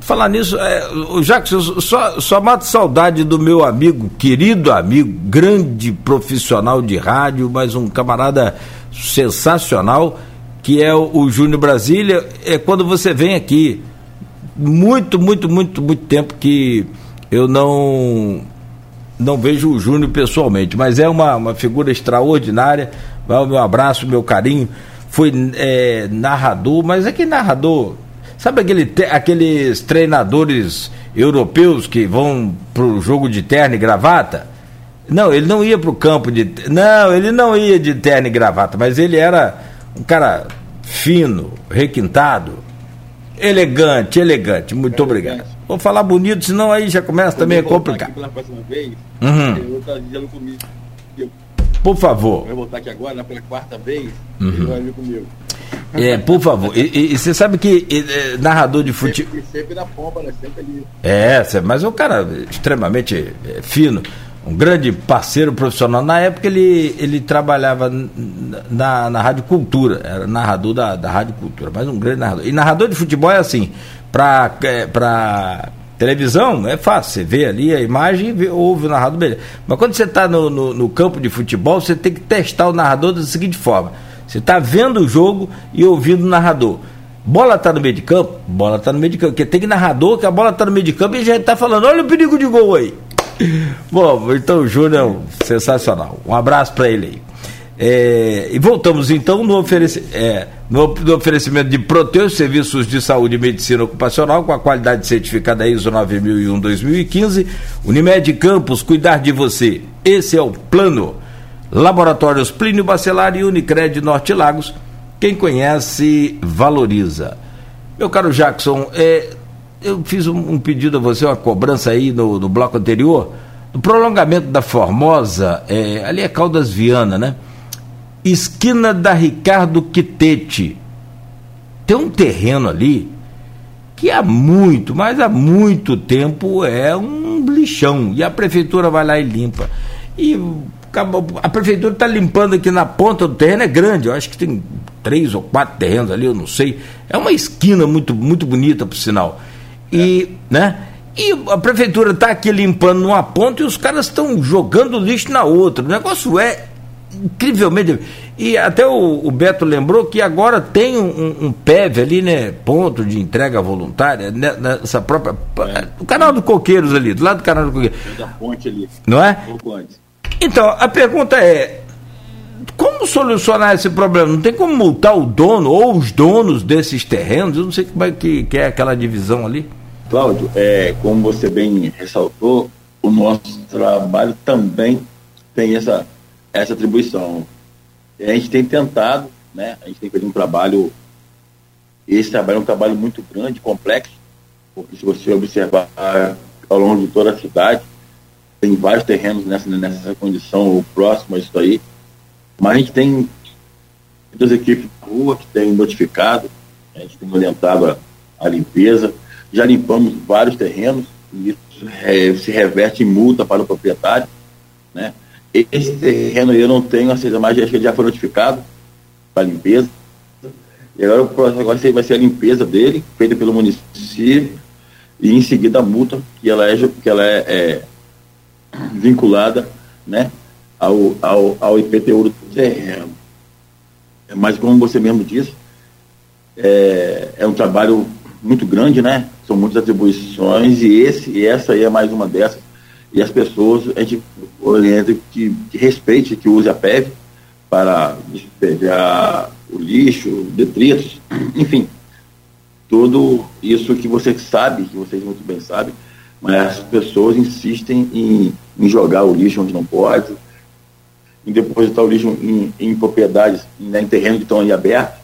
Falar nisso, é, o eu só, só mato saudade do meu amigo, querido amigo, grande profissional de rádio, mas um camarada sensacional, que é o, o Júnior Brasília. É quando você vem aqui. Muito, muito, muito, muito tempo que eu não não vejo o Júnior pessoalmente, mas é uma, uma figura extraordinária. Vai o meu abraço, meu carinho. Foi é, narrador, mas é que narrador. Sabe aquele, aqueles treinadores europeus que vão pro jogo de terno e gravata? Não, ele não ia pro campo de. Não, ele não ia de terno e gravata, mas ele era um cara fino, requintado, elegante, elegante. Muito obrigado. Vou falar bonito, senão aí já começa Quando também a complicar. Pela próxima vez, uhum. eu comigo. Por favor. Vai voltar aqui agora, pela quarta vez, uhum. ele vai vir comigo. É, por favor. E, e, você sabe que e, é, narrador de futebol. Sempre, sempre na pompa, né? Sempre ali. É, mas é um cara extremamente é, fino, um grande parceiro profissional. Na época ele, ele trabalhava na, na Rádio Cultura, era narrador da, da Rádio Cultura, mas um grande narrador. E narrador de futebol é assim, para é, televisão é fácil, você vê ali a imagem e ouve o narrador, beleza. Mas quando você está no, no, no, campo de futebol, você tem que testar o narrador da seguinte forma: você está vendo o jogo e ouvindo o narrador. Bola está no meio de campo? Bola está no meio de campo. Porque tem narrador que a bola está no meio de campo e já está falando: olha o perigo de gol aí. Bom, então o Júnior, sensacional. Um abraço para ele aí. É, e voltamos então no, ofereci é, no, no, oferecimento de Proteus, Serviços de Saúde e Medicina Ocupacional, com a qualidade certificada ISO 9001-2015. Unimed Campos, cuidar de você. Esse é o plano. Laboratórios Plínio Bacelar e Unicred Norte Lagos. Quem conhece, valoriza. Meu caro Jackson, é, eu fiz um, um, pedido a você, uma cobrança aí no, no bloco anterior, do prolongamento da Formosa, é, ali é Caldas Viana, né? Esquina da Ricardo Quitete. Tem um terreno ali que há muito, mas há muito tempo é um lixão. E a prefeitura vai lá e limpa. E a prefeitura está limpando aqui na ponta do terreno, é grande, eu acho que tem três ou quatro terrenos ali, eu não sei. É uma esquina muito, muito bonita, por sinal. E, é. né? E a prefeitura está aqui limpando numa ponta e os caras estão jogando lixo na outra. O negócio é incrivelmente. E até o, o, Beto lembrou que agora tem um, um PEV ali, né? Ponto de entrega voluntária, né, nessa própria. É. O canal do Coqueiros ali, do lado do canal do Coqueiros. Da ponte ali. Não é? Então, a pergunta é. Como solucionar esse problema? Não tem como multar o dono ou os donos desses terrenos? Eu não sei como é que, que é aquela divisão ali. Cláudio, é, como você bem ressaltou, o nosso trabalho também tem essa essa atribuição. a gente tem tentado, né? A gente tem feito um trabalho, esse trabalho é um trabalho muito grande, complexo, porque se você observar ao longo de toda a cidade, tem vários terrenos nessa, nessa condição próximo a isso aí, mas a gente tem duas equipes na rua que têm notificado, a gente tem orientado a, a limpeza, já limpamos vários terrenos, e isso é, se reverte em multa para o proprietário, né? Esse terreno eu não tenho a certeza, mas acho que ele já foi notificado para limpeza. E agora o próximo agora vai ser a limpeza dele, feita pelo município, e em seguida a multa, que ela é, que ela é, é vinculada né, ao, ao, ao IPTU do terreno. Mas como você mesmo disse, é, é um trabalho muito grande, né? São muitas atribuições e esse e essa aí é mais uma dessas. E as pessoas, a gente orienta que, que respeite, que use a PEV para despejar o lixo, detritos, enfim, tudo isso que você sabe, que vocês muito bem sabem, mas as pessoas insistem em, em jogar o lixo onde não pode, em depositar o lixo em, em propriedades, em terrenos que estão aí abertos,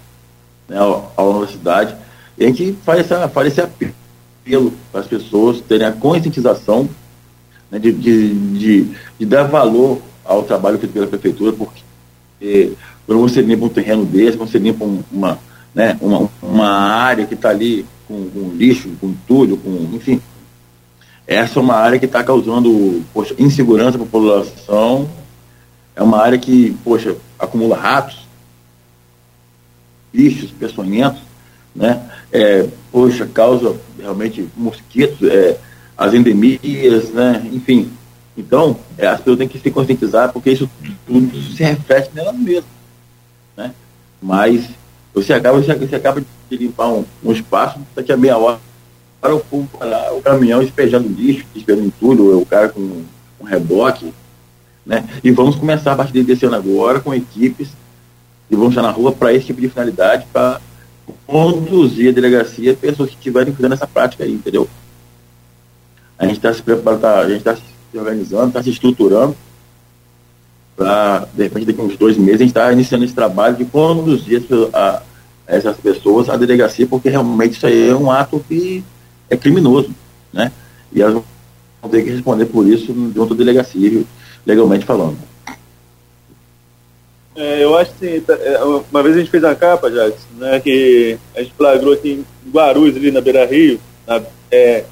né, universidade. E a gente faz, essa, faz esse apelo para as pessoas terem a conscientização né, de, de, de, de, dar valor ao trabalho feito pela prefeitura, porque quando você limpa um terreno desse, você limpa uma, né, uma, uma área que está ali com, com, lixo, com entulho, com, enfim. Essa é uma área que está causando poxa, insegurança para a população, é uma área que, poxa, acumula ratos, bichos, peçonhentos, né? É, poxa, causa realmente mosquitos, é, as endemias, né? Enfim. Então, é, as pessoas têm que se conscientizar, porque isso tudo se reflete nelas mesmas. Né? Mas você acaba, você, acaba de limpar um, um espaço, daqui a meia hora para o, para o caminhão despejando lixo, despejando tudo, o cara com um reboque. Né? E vamos começar a partir desse ano agora com equipes e vamos estar na rua para esse tipo de finalidade, para conduzir a delegacia pessoas que estiverem fazendo essa prática aí, entendeu? A gente está se preparando, tá, a gente está se organizando, está se estruturando para, de repente, daqui a uns dois meses, a gente está iniciando esse trabalho de conduzir a, a, essas pessoas à delegacia, porque realmente isso aí é um ato que é criminoso, né? E elas vão ter que responder por isso junto à delegacia, legalmente falando. É, eu acho que é, uma vez a gente fez uma capa, Jackson, né, que a gente flagrou aqui em Guarulhos, ali na Beira Rio, na, é,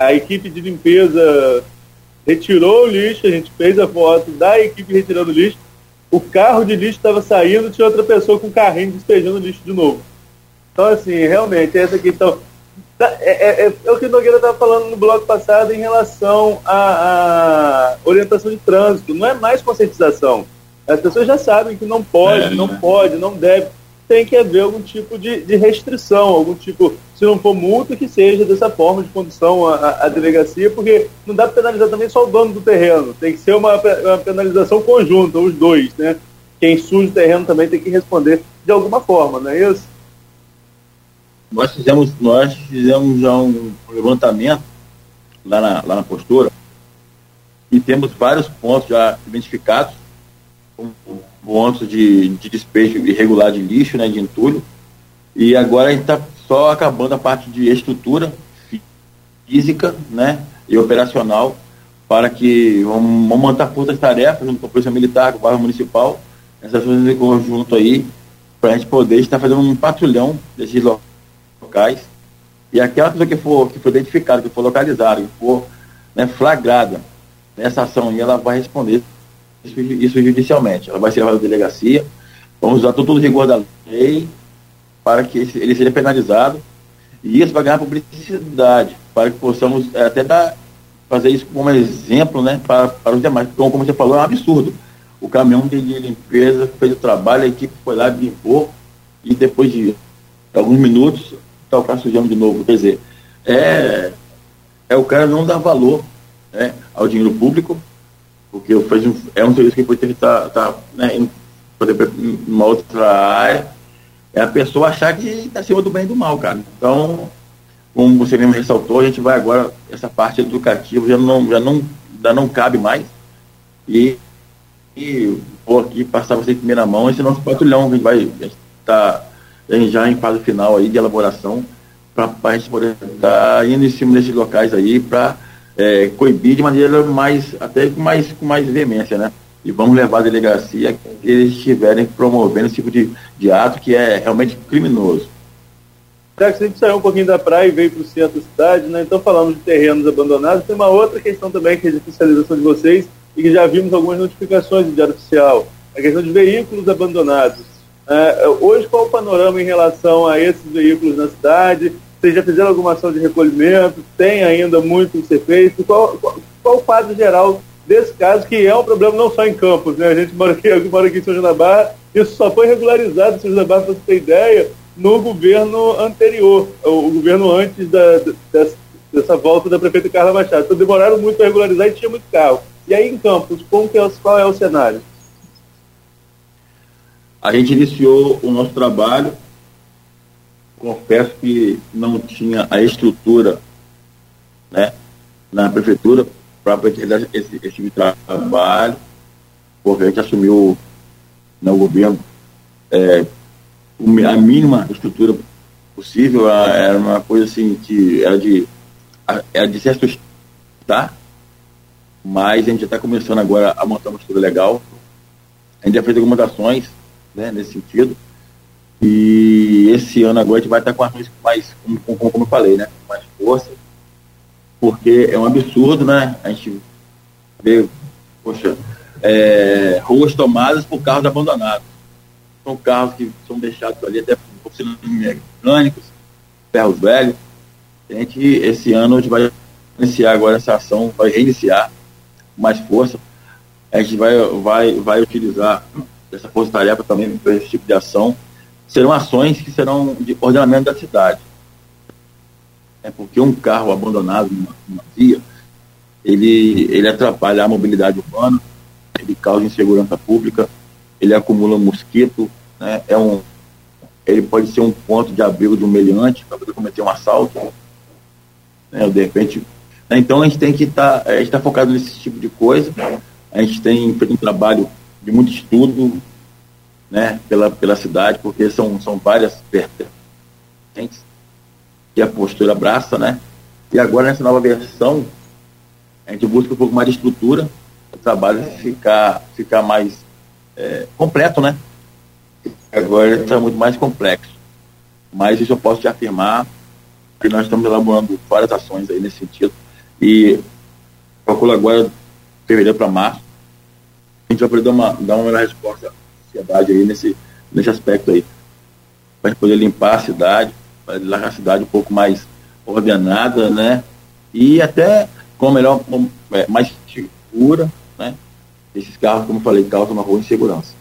a equipe de limpeza retirou o lixo, a gente fez a foto da equipe retirando o lixo, o carro de lixo estava saindo, tinha outra pessoa com o carrinho despejando lixo de novo. Então, assim, realmente, essa questão. Tá, é, é, é, é o que o Nogueira estava falando no bloco passado em relação à, à, orientação de trânsito. Não é mais conscientização. As pessoas já sabem que não pode, é, não pode, não deve tem que haver algum tipo de, de, restrição, algum tipo, se não for multa, que seja dessa forma de condução à, delegacia, porque não dá para penalizar também só o dono do terreno, tem que ser uma, uma penalização conjunta, os dois, né? Quem suja o terreno também tem que responder de alguma forma, não é isso? Nós fizemos, nós fizemos já um levantamento lá na, lá na postura e temos vários pontos já identificados pontos de, de despejo irregular de lixo, né, de entulho. E agora a gente está só acabando a parte de estrutura física né, e operacional para que vamos, montar forças-tarefas junto com a Polícia Militar, com o Bairro Municipal, essas coisas em conjunto aí, para a gente poder estar fazendo um patrulhão desses locais. E aquela pessoa que for, que for identificada, que for localizada, que for né, flagrada nessa ação, e ela vai responder isso, judicialmente. Ela vai ser levada à delegacia, vamos usar todo o rigor da lei para que ele seja penalizado e isso vai ganhar publicidade, para que possamos é, até dar, fazer isso como exemplo né, para, para os demais. Então, como você falou, é um absurdo. O caminhão de limpeza fez o trabalho, a equipe foi lá, limpou, e depois de alguns minutos, está o carro sujando de novo. Quer dizer, é, é o cara não dar valor né, ao dinheiro público porque eu um, é um serviço que poderia estar tá, tá, né, indo uma outra área, é a pessoa achar que está acima do bem e do mal, cara. Então, como você mesmo ressaltou, a gente vai agora, essa parte educativa já não, já não, já não cabe mais. E, e aqui passar você em primeira mão esse nosso patrulhão que a gente vai estar tá, já em fase final aí de elaboração para a gente poder estar tá indo em cima desses locais aí para é, coibir de maneira mais, até com mais, com mais veemência, né? E vamos levar a delegacia que eles estiverem promovendo esse tipo de, de ato que é realmente criminoso. Já que a gente saiu um pouquinho da praia e veio para o centro da cidade, né? Então falamos de terrenos abandonados, tem uma outra questão também que é de fiscalização de vocês e que já vimos algumas notificações de diário oficial, a questão de veículos abandonados. É, hoje, qual o panorama em relação a esses veículos na cidade? Vocês já fizeram alguma ação de recolhimento? Tem ainda muito a ser feito? Qual, qual, qual o quadro geral desse caso, que é um problema não só em Campos, né? A gente mora aqui, mora aqui em São João da Barra, isso só foi regularizado, em São da Barra, para você ter ideia, no governo anterior, o, o governo antes da, dessa, dessa, volta da prefeita Carla Machado. Então demoraram muito para regularizar e tinha muito carro. E aí em Campos, como que é, qual é o cenário? A gente iniciou o nosso trabalho confesso que não tinha a estrutura né, na prefeitura para realizar esse, esse tipo trabalho, porque a gente assumiu no governo é, a mínima estrutura possível, era uma coisa assim que era de, era de se assustar, mas a gente já está começando agora a montar uma estrutura legal. A gente já fez algumas ações né, nesse sentido. E esse ano agora a gente vai estar com ações mais, como, como, como eu falei, né? Com mais força, porque é um absurdo, né? A gente vê, poxa, é, ruas tomadas por carros abandonados. São carros que são deixados ali até por mecânicos, ferros velhos. A gente, esse ano, a gente vai iniciar agora essa ação, vai reiniciar com mais força. A gente vai, vai, vai utilizar essa força-tarefa também para esse tipo de ação serão ações que serão de ordenamento da cidade. É porque um carro abandonado numa, numa via, ele, ele atrapalha a mobilidade urbana, ele causa insegurança pública, ele acumula mosquito, né? é um, ele pode ser um ponto de abrigo de um meliante para poder cometer um assalto, né? de repente. Né? Então a gente tem que estar, tá, a gente está focado nesse tipo de coisa, a gente tem feito um trabalho de muito estudo, né, pela, pela cidade, porque são, são várias vertentes que a postura abraça, né? E agora nessa nova versão, a gente busca um pouco mais de estrutura, o trabalho ficar, ficar mais é, completo, né? Agora está muito mais complexo. Mas isso eu posso te afirmar que nós estamos elaborando várias ações aí nesse sentido. E calculo agora, fevereiro para março, a gente vai poder dar uma, dar uma resposta sociedade aí nesse, nesse aspecto aí. Para poder limpar a cidade, para deixar a cidade um pouco mais ordenada, né? E até com melhor, com, é, mais segura, né? Esses carros, como eu falei, causam uma rua insegurança.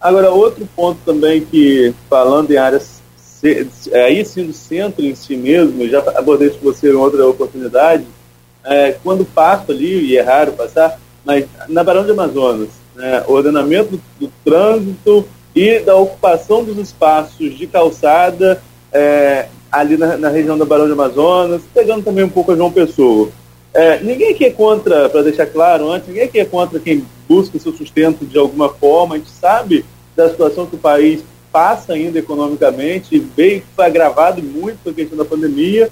Agora, outro ponto também que, falando em áreas, aí sim do centro em si mesmo, já abordei com você em outra oportunidade, é, quando passo ali, e é raro passar, mas na Barão de Amazonas, né, ordenamento do, trânsito e da ocupação dos espaços de calçada é, ali na, na, região da Barão de Amazonas, pegando também um pouco a João Pessoa. É, ninguém aqui é contra, para deixar claro antes, ninguém aqui é contra quem busca seu sustento de alguma forma. A gente sabe da situação que o país passa ainda economicamente, veio foi agravado muito com a questão da pandemia,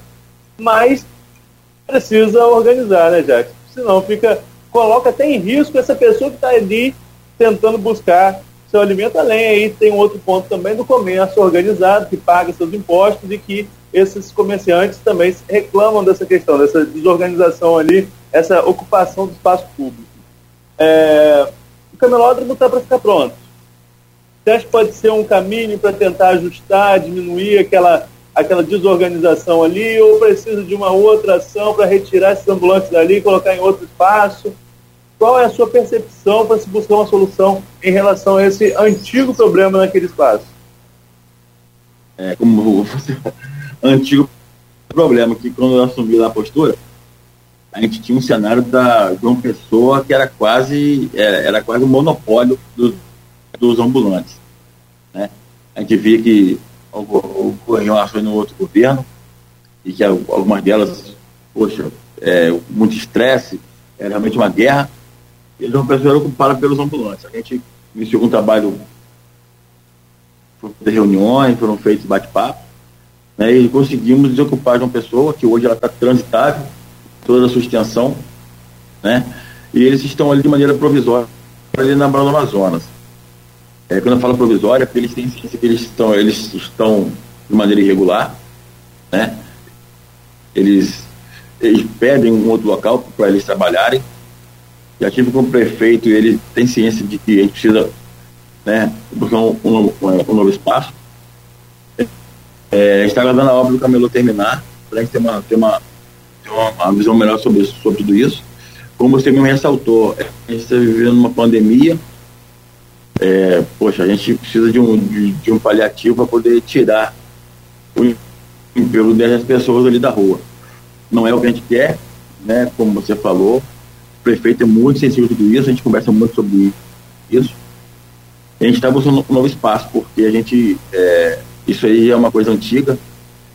mas precisa organizar, né, Jack? Senão fica coloca até em risco essa pessoa que está ali tentando buscar seu alimento. Além aí tem um outro ponto também do comércio organizado, que paga seus impostos e que esses comerciantes também reclamam dessa questão, dessa desorganização ali, essa ocupação do espaço público. É, o camelódromo está para ficar pronto. Que pode ser um caminho para tentar ajustar, diminuir aquela, aquela desorganização ali, ou precisa de uma outra ação para retirar esses ambulantes dali e colocar em outro espaço? Qual é a sua percepção para se buscar uma solução em relação a esse antigo problema naquele espaço? É, como você antigo problema que quando eu assumi a postura, a gente tinha um cenário da João Pessoa que era quase era, era quase um monopólio dos, dos ambulantes, né? A gente via que ocorriam ações no outro governo e que algumas delas, poxa, é, muito estresse, era realmente uma guerra eles uma pessoa ocupada pelos ambulantes. A gente iniciou um trabalho, foram reuniões, foram feitos bate-papo, né, e conseguimos desocupar de uma pessoa que hoje ela está transitável, toda a sua extensão, né, e eles estão ali de maneira provisória ali na Branda Amazonas. É, quando eu falo provisória, é porque eles têm ciência que eles estão, eles estão de maneira irregular, né? Eles, eles pedem um outro local para eles trabalharem. Já tive com o prefeito e ele tem ciência de que a gente precisa né, buscar um, um, um novo espaço. É, a gente está aguardando a obra do Camelô terminar, para a gente ter uma, ter uma, ter uma, visão melhor sobre, sobre tudo isso. Como você mesmo ressaltou, a gente está vivendo uma pandemia, é, poxa, a gente precisa de um, de, de um paliativo para poder tirar o emprego dessas pessoas ali da rua. Não é o que a gente quer, né? Como você falou, prefeito é muito sensível a tudo isso, a gente conversa muito sobre isso. A gente está buscando um novo espaço, porque a gente, é, isso aí é uma coisa antiga,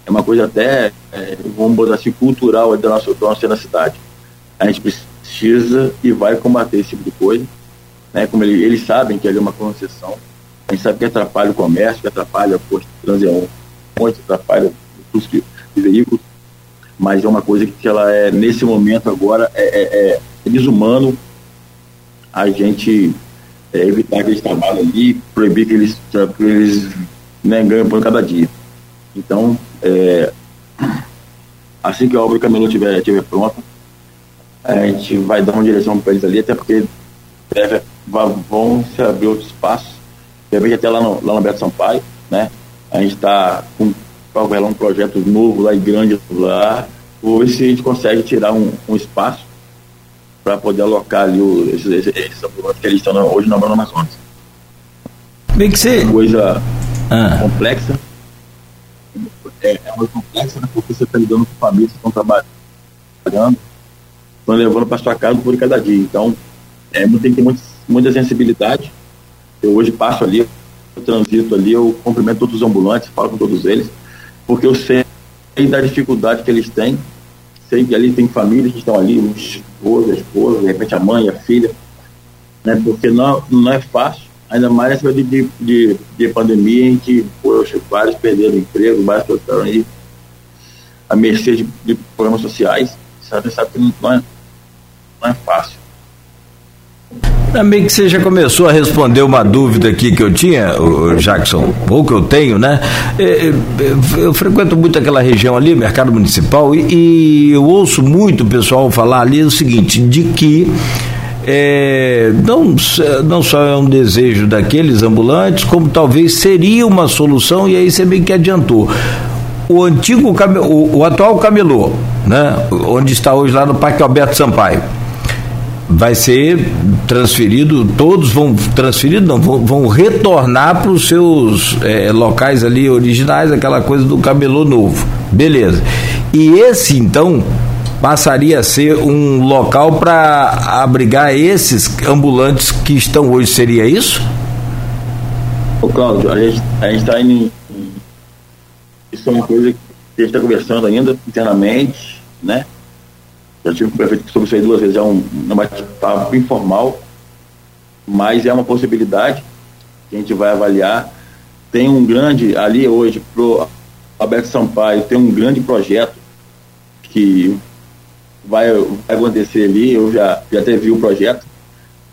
é uma coisa até, é, vamos botar assim, cultural da nossa, da nossa cidade. A gente precisa e vai combater esse tipo de coisa né? Como ele, eles sabem que ali é uma concessão, a gente sabe que atrapalha o comércio, que atrapalha o posto de transeunte, atrapalha o custo de, de veículos, mas é uma coisa que ela é, nesse momento agora, é, é, é, desumano a gente é, evitar que eles trabalhem ali, proibir que eles, que eles né, ganhem por cada dia. Então, é, assim que a obra do camelô estiver tiver pronta, a gente vai dar uma direção para eles ali, até porque deve vão se abrir outros espaços, de repente até lá no, lá no Alberto Sampaio, né? A gente está com um projeto novo lá e grande lá, vou ver se a gente consegue tirar um, um espaço para poder alocar ali o, esses, esses, ambulantes que eles estão hoje na Banda Amazonas. Bem que você... Coisa ah. complexa. É, é uma complexa, né? Porque você está lidando com famílias que estão trabalhando, estão levando para sua casa por cada dia. Então, é, tem que ter muita sensibilidade. Eu hoje passo ali, eu transito ali, eu cumprimento todos os ambulantes, falo com todos eles, porque eu sei da dificuldade que eles têm. Sei que ali tem famílias que estão ali, o esposo, a esposa, de repente a mãe, a filha, né? Porque não, não é fácil, ainda mais nessa de, de, de, de pandemia em que, poxa, vários perderam emprego, vários estão aí à mercê de, de problemas sociais. Sabe, sabe que não é, não é fácil. Também que você já começou a responder uma dúvida aqui que eu tinha, Jackson, ou que eu tenho, né? É, é, eu frequento muito aquela região ali, mercado municipal, e, eu ouço muito o pessoal falar ali o seguinte, de que é, não, não só é um desejo daqueles ambulantes, como talvez seria uma solução, e aí você bem que adiantou. O antigo, o, o atual camelô, né? Onde está hoje lá no Parque Alberto Sampaio vai ser transferido, todos vão transferido, não, vão, vão retornar para os seus é, locais ali originais, aquela coisa do cabelô novo. Beleza. E esse então passaria a ser um local para abrigar esses ambulantes que estão hoje, seria isso? Ô Cláudio, a gente está indo. Isso é uma coisa que a gente está conversando ainda internamente, né? Já tive o prefeito sobre isso aí duas vezes, é um, um bate-papo informal, mas é uma possibilidade que a gente vai avaliar. Tem um grande, ali hoje, pro Alberto Sampaio, tem um grande projeto que vai, vai acontecer ali, eu já, já até vi o projeto,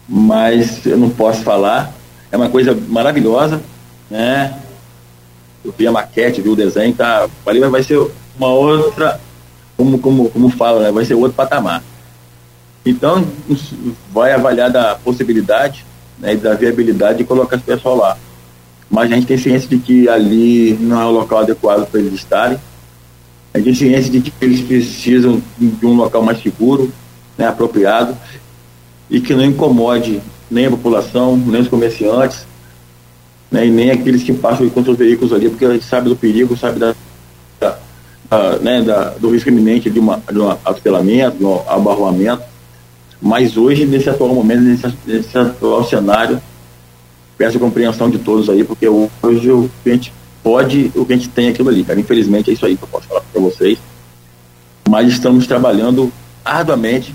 mas eu não posso falar. É uma coisa maravilhosa, né? Eu vi a maquete, vi o desenho, tá? Ali vai ser uma outra como, como, como fala, né, vai ser outro patamar. Então, vai avaliar da possibilidade né, da viabilidade de colocar esse pessoal lá. Mas a gente tem ciência de que ali não é o local adequado para eles estarem. A gente tem ciência de que eles precisam de um local mais seguro, né, apropriado, e que não incomode nem a população, nem os comerciantes, né, e nem aqueles que passam com seus veículos ali, porque a gente sabe do perigo, sabe da, uh, né, da, do risco iminente de, uma, de um atropelamento, de um abarroamento. Mas hoje, nesse atual momento, nesse, nesse atual cenário, peço compreensão de todos aí, porque hoje o que a gente pode, o que a gente tem é aquilo ali, cara. Infelizmente é isso aí que eu posso falar para vocês. Mas estamos trabalhando arduamente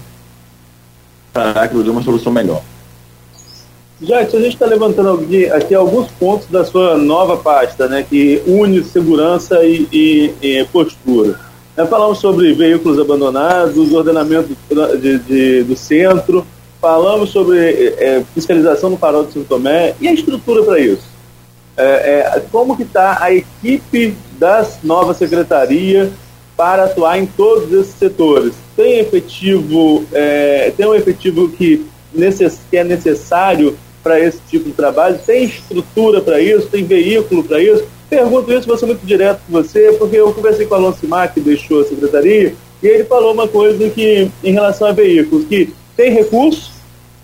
para que uma solução melhor. Jackson, a gente está levantando aqui, alguns pontos da sua nova pasta, né, que une segurança e, e, e postura. É, falamos sobre veículos abandonados, ordenamento de, de, do centro, falamos sobre é, fiscalização no farol de São Tomé e a estrutura para isso. É, é, como que está a equipe da nova secretaria para atuar em todos esses setores? Tem efetivo, é, tem um efetivo que, necess, que é necessário para esse tipo de trabalho? Tem estrutura para isso? Tem veículo para isso? Pergunto isso, vou ser muito direto com você, porque eu conversei com o Alonso Mar, que deixou a secretaria, e ele falou uma coisa que, em relação a veículos, que tem recurso,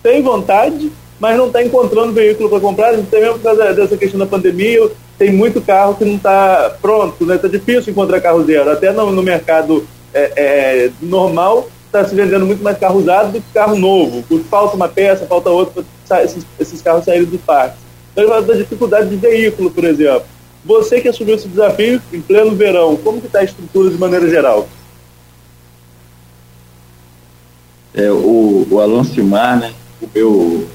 tem vontade, mas não está encontrando veículo para comprar, até mesmo por causa dessa questão da pandemia, tem muito carro que não está pronto, né? Está difícil encontrar carro zero, até no, no mercado é, é, normal está se vendendo muito mais carro usado do que carro novo, falta uma peça, falta outra para esses, esses, carros saírem do parque. Então ele fala da dificuldade de veículo, por exemplo. Você que assumiu esse desafio em pleno verão, como que está a estrutura de maneira geral? É, o, o Alonso Simar, né, o meu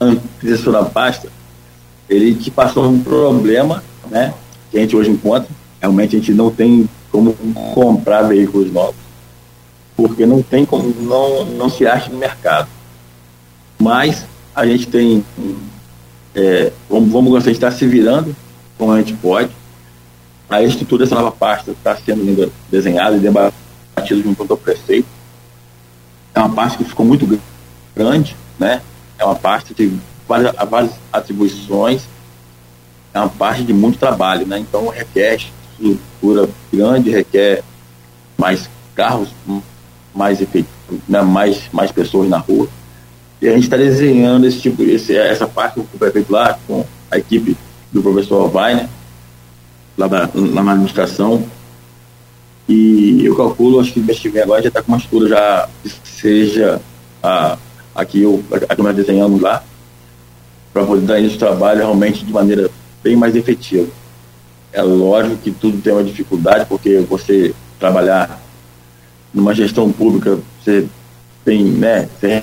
antecessor na pasta, ele te passou um problema, né, que a gente hoje encontra. Realmente a gente não tem como comprar veículos novos, porque não tem como, não, não se acha no mercado. Mas a gente tem, é, vamos, vamos a gente está se virando como a gente pode. A estrutura dessa nova pasta está sendo desenhada e debatida junto com o prefeito. É uma pasta que ficou muito grande, né? É uma pasta tem várias, várias atribuições, é uma parte de muito trabalho, né? Então requer estrutura grande, requer mais carros, mais efeito, né? mais, mais pessoas na rua. E a gente está desenhando esse tipo, esse, essa parte com o prefeito lá, com a equipe do professor Weiner, lá, da, lá na administração. E eu calculo, acho que vem agora já está com uma estrutura já que seja a, eu, a que nós desenhamos lá, para poder dar ao trabalho realmente de maneira bem mais efetiva. É lógico que tudo tem uma dificuldade, porque você trabalhar numa gestão pública, você tem, né, você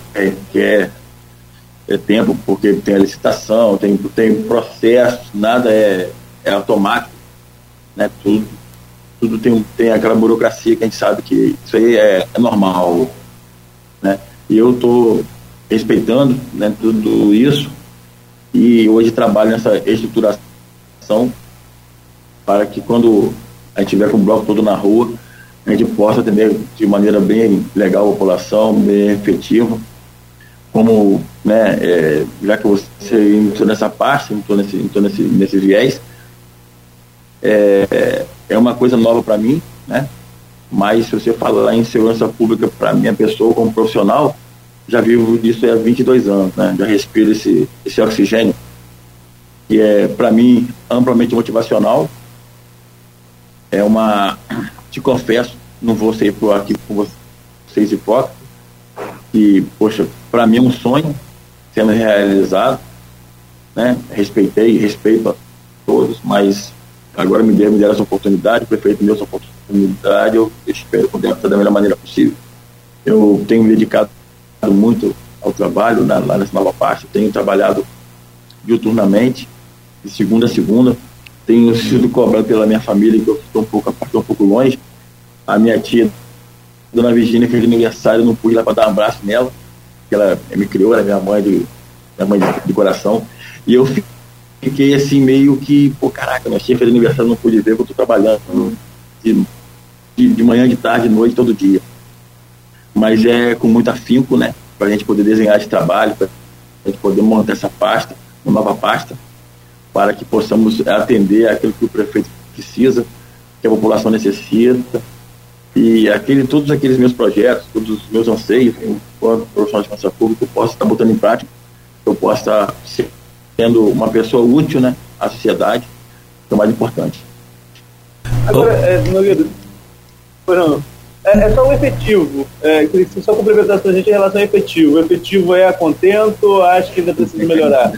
é tempo, porque tem a licitação, tem, tem processo, nada é, é automático, né? Tudo, tudo tem, tem aquela burocracia que a gente sabe que isso aí é, é normal, né? E eu estou respeitando né, tudo isso e hoje trabalho nessa estruturação para que quando a gente tiver com o bloco todo na rua, a gente possa atender de maneira bem legal a população, bem efetiva como, né, é, já que você entrou nessa parte, entrou nesse, entrou nesse, nesse viés, é, é uma coisa nova para mim, né? Mas se você falar em segurança pública para minha pessoa como profissional, já vivo disso há 22 anos, né? Já respiro esse, esse oxigênio, que é, para mim, amplamente motivacional. É uma. Te confesso, não vou ser por aqui com vocês hipócritas, que, poxa, para mim é um sonho sendo realizado, né? Respeitei, respeito a todos, mas agora me deram, me essa oportunidade, o prefeito me deu essa oportunidade, eu espero poder fazer da melhor maneira possível. Eu tenho me dedicado muito ao trabalho né, lá nessa nova parte, tenho trabalhado diuturnamente, de segunda a segunda, tenho sido cobrado pela minha família, que eu estou um pouco, um pouco longe, a minha tia Dona Virgínia fez aniversário, não pude lá para dar um abraço nela, que ela me criou, era minha mãe de, minha mãe de, de coração. E eu fiquei assim, meio que, pô, caraca, minha tia fez aniversário, não pude ver, porque eu estou trabalhando de, de, de, manhã, de tarde, de noite, todo dia. Mas é com muito afinco, né? Para a gente poder desenhar esse trabalho, para a gente poder montar essa pasta, uma nova pasta, para que possamos atender aquilo que o prefeito precisa, que a população necessita e aquele, todos aqueles meus projetos, todos os meus anseios, enquanto profissional de segurança pública, eu posso estar botando em prática, eu posso estar sendo uma pessoa útil né, à sociedade, que é o mais importante. Agora, é, Nogueira, é, é só um efetivo. É, só complementasse para a gente em relação ao efetivo. O efetivo é a contento acho que ainda precisa melhorar?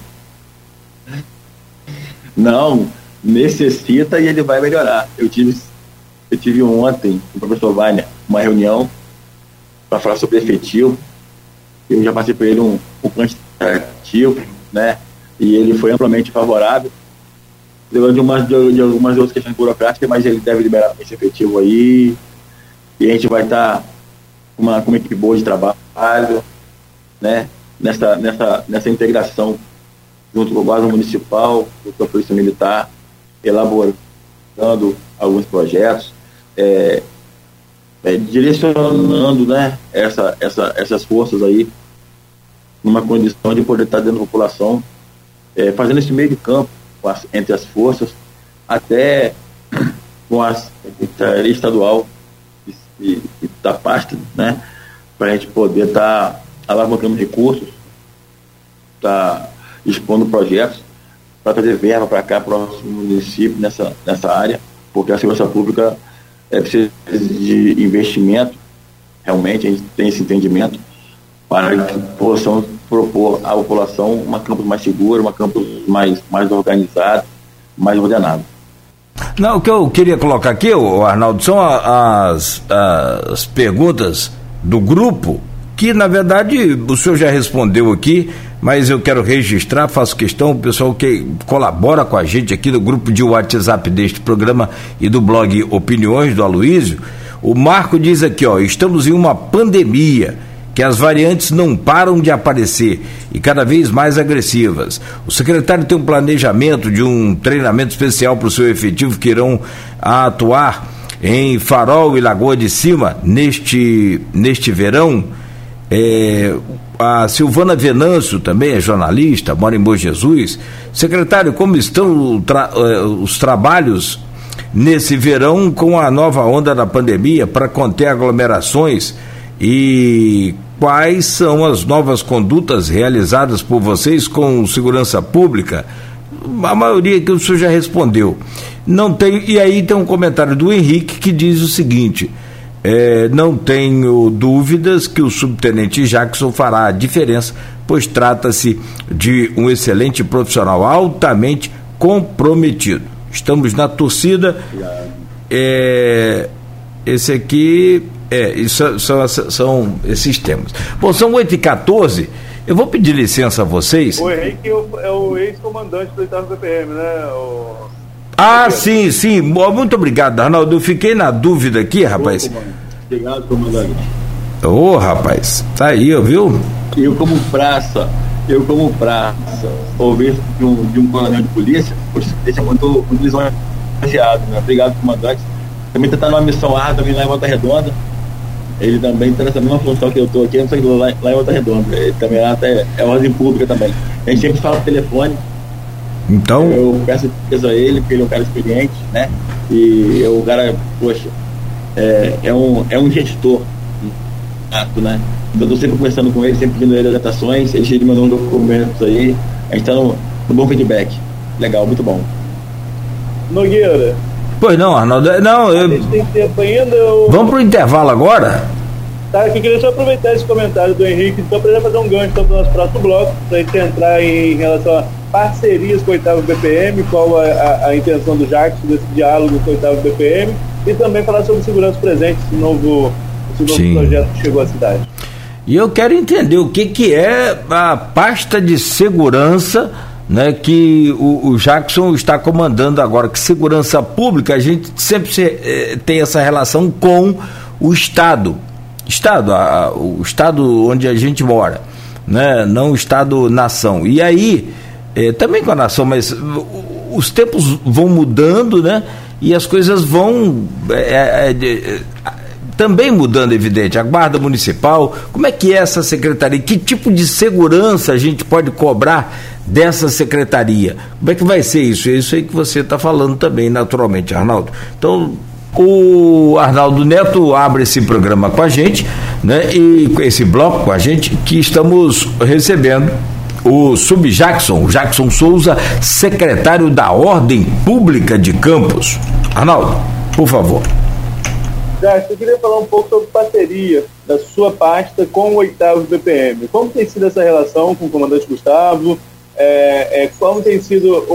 Não, necessita e ele vai melhorar. Eu tive eu tive ontem com o professor Wagner uma reunião para falar sobre efetivo Eu já passei por ele um, um quantitativo, né? E ele foi amplamente favorável. Levando de, de, algumas outras questões burocráticas, mas ele deve liberar esse efetivo aí. E a gente vai estar tá com uma, uma equipe boa de trabalho, né? Nessa, nessa, nessa integração junto com o Guarda Municipal, com a Polícia Militar, elaborando alguns projetos, é, é, direcionando né, essa, essa, essas forças aí numa condição de poder estar dentro da população, é, fazendo esse meio de campo as, entre as forças, até com a Secretaria Estadual e, e, da pasta, né, para a gente poder estar tá alavancando recursos, tá expondo projetos para trazer verba para cá, para o município, nessa, nessa área, porque a segurança pública é preciso de investimento, realmente a gente tem esse entendimento, para que possamos propor à população uma campus mais segura, uma campus mais, mais organizada, mais ordenada. Não, o que eu queria colocar aqui, Arnaldo, são as, as perguntas do grupo, que na verdade o senhor já respondeu aqui, mas eu quero registrar, faço questão, o pessoal que colabora com a gente aqui do grupo de WhatsApp deste programa e do blog Opiniões do Aloísio, o Marco diz aqui, ó, estamos em uma pandemia que as variantes não param de aparecer e cada vez mais agressivas. O secretário tem um planejamento de um treinamento especial para o seu efetivo que irão atuar em Farol e Lagoa de Cima neste, neste verão. É, a Silvana Venâncio também é jornalista, mora em Bom Jesus. Secretário, como estão tra eh, os trabalhos nesse verão com a nova onda da pandemia para conter aglomerações e quais são as novas condutas realizadas por vocês com segurança pública? A maioria que o senhor já respondeu. Não tem, e aí tem um comentário do Henrique que diz o seguinte: é, não tenho dúvidas que o subtenente Jackson fará a diferença, pois trata-se de um excelente profissional altamente comprometido. Estamos na torcida. É, esse aqui é, isso são, são esses temas. Bom, são 8h14. Eu vou pedir licença a vocês. O Henrique é o ex-comandante do 8 BPM, né? O... Ah, sim, sim. Muito obrigado, Arnaldo. Eu fiquei na dúvida aqui, rapaz. Obrigado, comandante. Ô, oh, rapaz, tá aí, viu? Eu como praça, eu como praça, ouvir de um, de um coronel de polícia, deixa muito, muito lisonjeado, né? Obrigado, comandante. Também está numa missão árdua também lá em Volta Redonda. Ele também está nessa mesma função que eu estou aqui, não sei lá, lá em Volta Redonda. Ele também lá até, é ordem pública também. A gente sempre fala no telefone, então. Eu peço certeza a ele, porque ele é um cara experiente, né? E é um cara, poxa, é, é, um, é um gestor nato, né? Então eu tô sempre conversando com ele, sempre pedindo ele adaptações, ele, mandou um documentos aí, a gente tá no, no bom feedback. Legal, muito bom. Nogueira. Pois não, Arnaldo. Não, eu... A gente tem tempo ainda. Eu... Vamos pro intervalo agora? Tá, aqui queria só aproveitar esse comentário do Henrique, então, para fazer um gancho então, para o nosso próximo bloco, para a gente entrar em relação a parcerias com o oitavo BPM, qual a, a, a, intenção do Jackson desse diálogo com o oitavo BPM, e também falar sobre segurança presente, esse novo, esse novo projeto que chegou à cidade. E eu quero entender o que, que é a pasta de segurança né, que o, o, Jackson está comandando agora, que segurança pública, a gente sempre se, eh, tem essa relação com o Estado. Estado, a, o Estado onde a gente mora, né, não o Estado-nação. E aí, eh, também com a nação, mas os tempos vão mudando, né? E as coisas vão é, é, também mudando, evidente. A Guarda Municipal, como é que é essa secretaria? Que tipo de segurança a gente pode cobrar dessa secretaria? Como é que vai ser isso? É isso aí que você está falando também, naturalmente, Arnaldo. Então, o Arnaldo Neto abre esse programa com a gente, né? E esse bloco com a gente, que estamos recebendo o Sub Jackson, Jackson Souza, secretário da Ordem Pública de Campos. Arnaldo, por favor. Jackson, eu queria falar um pouco sobre parceria da sua pasta com o oitavo BPM. Como tem sido essa relação com o comandante Gustavo? É, é, como tem sido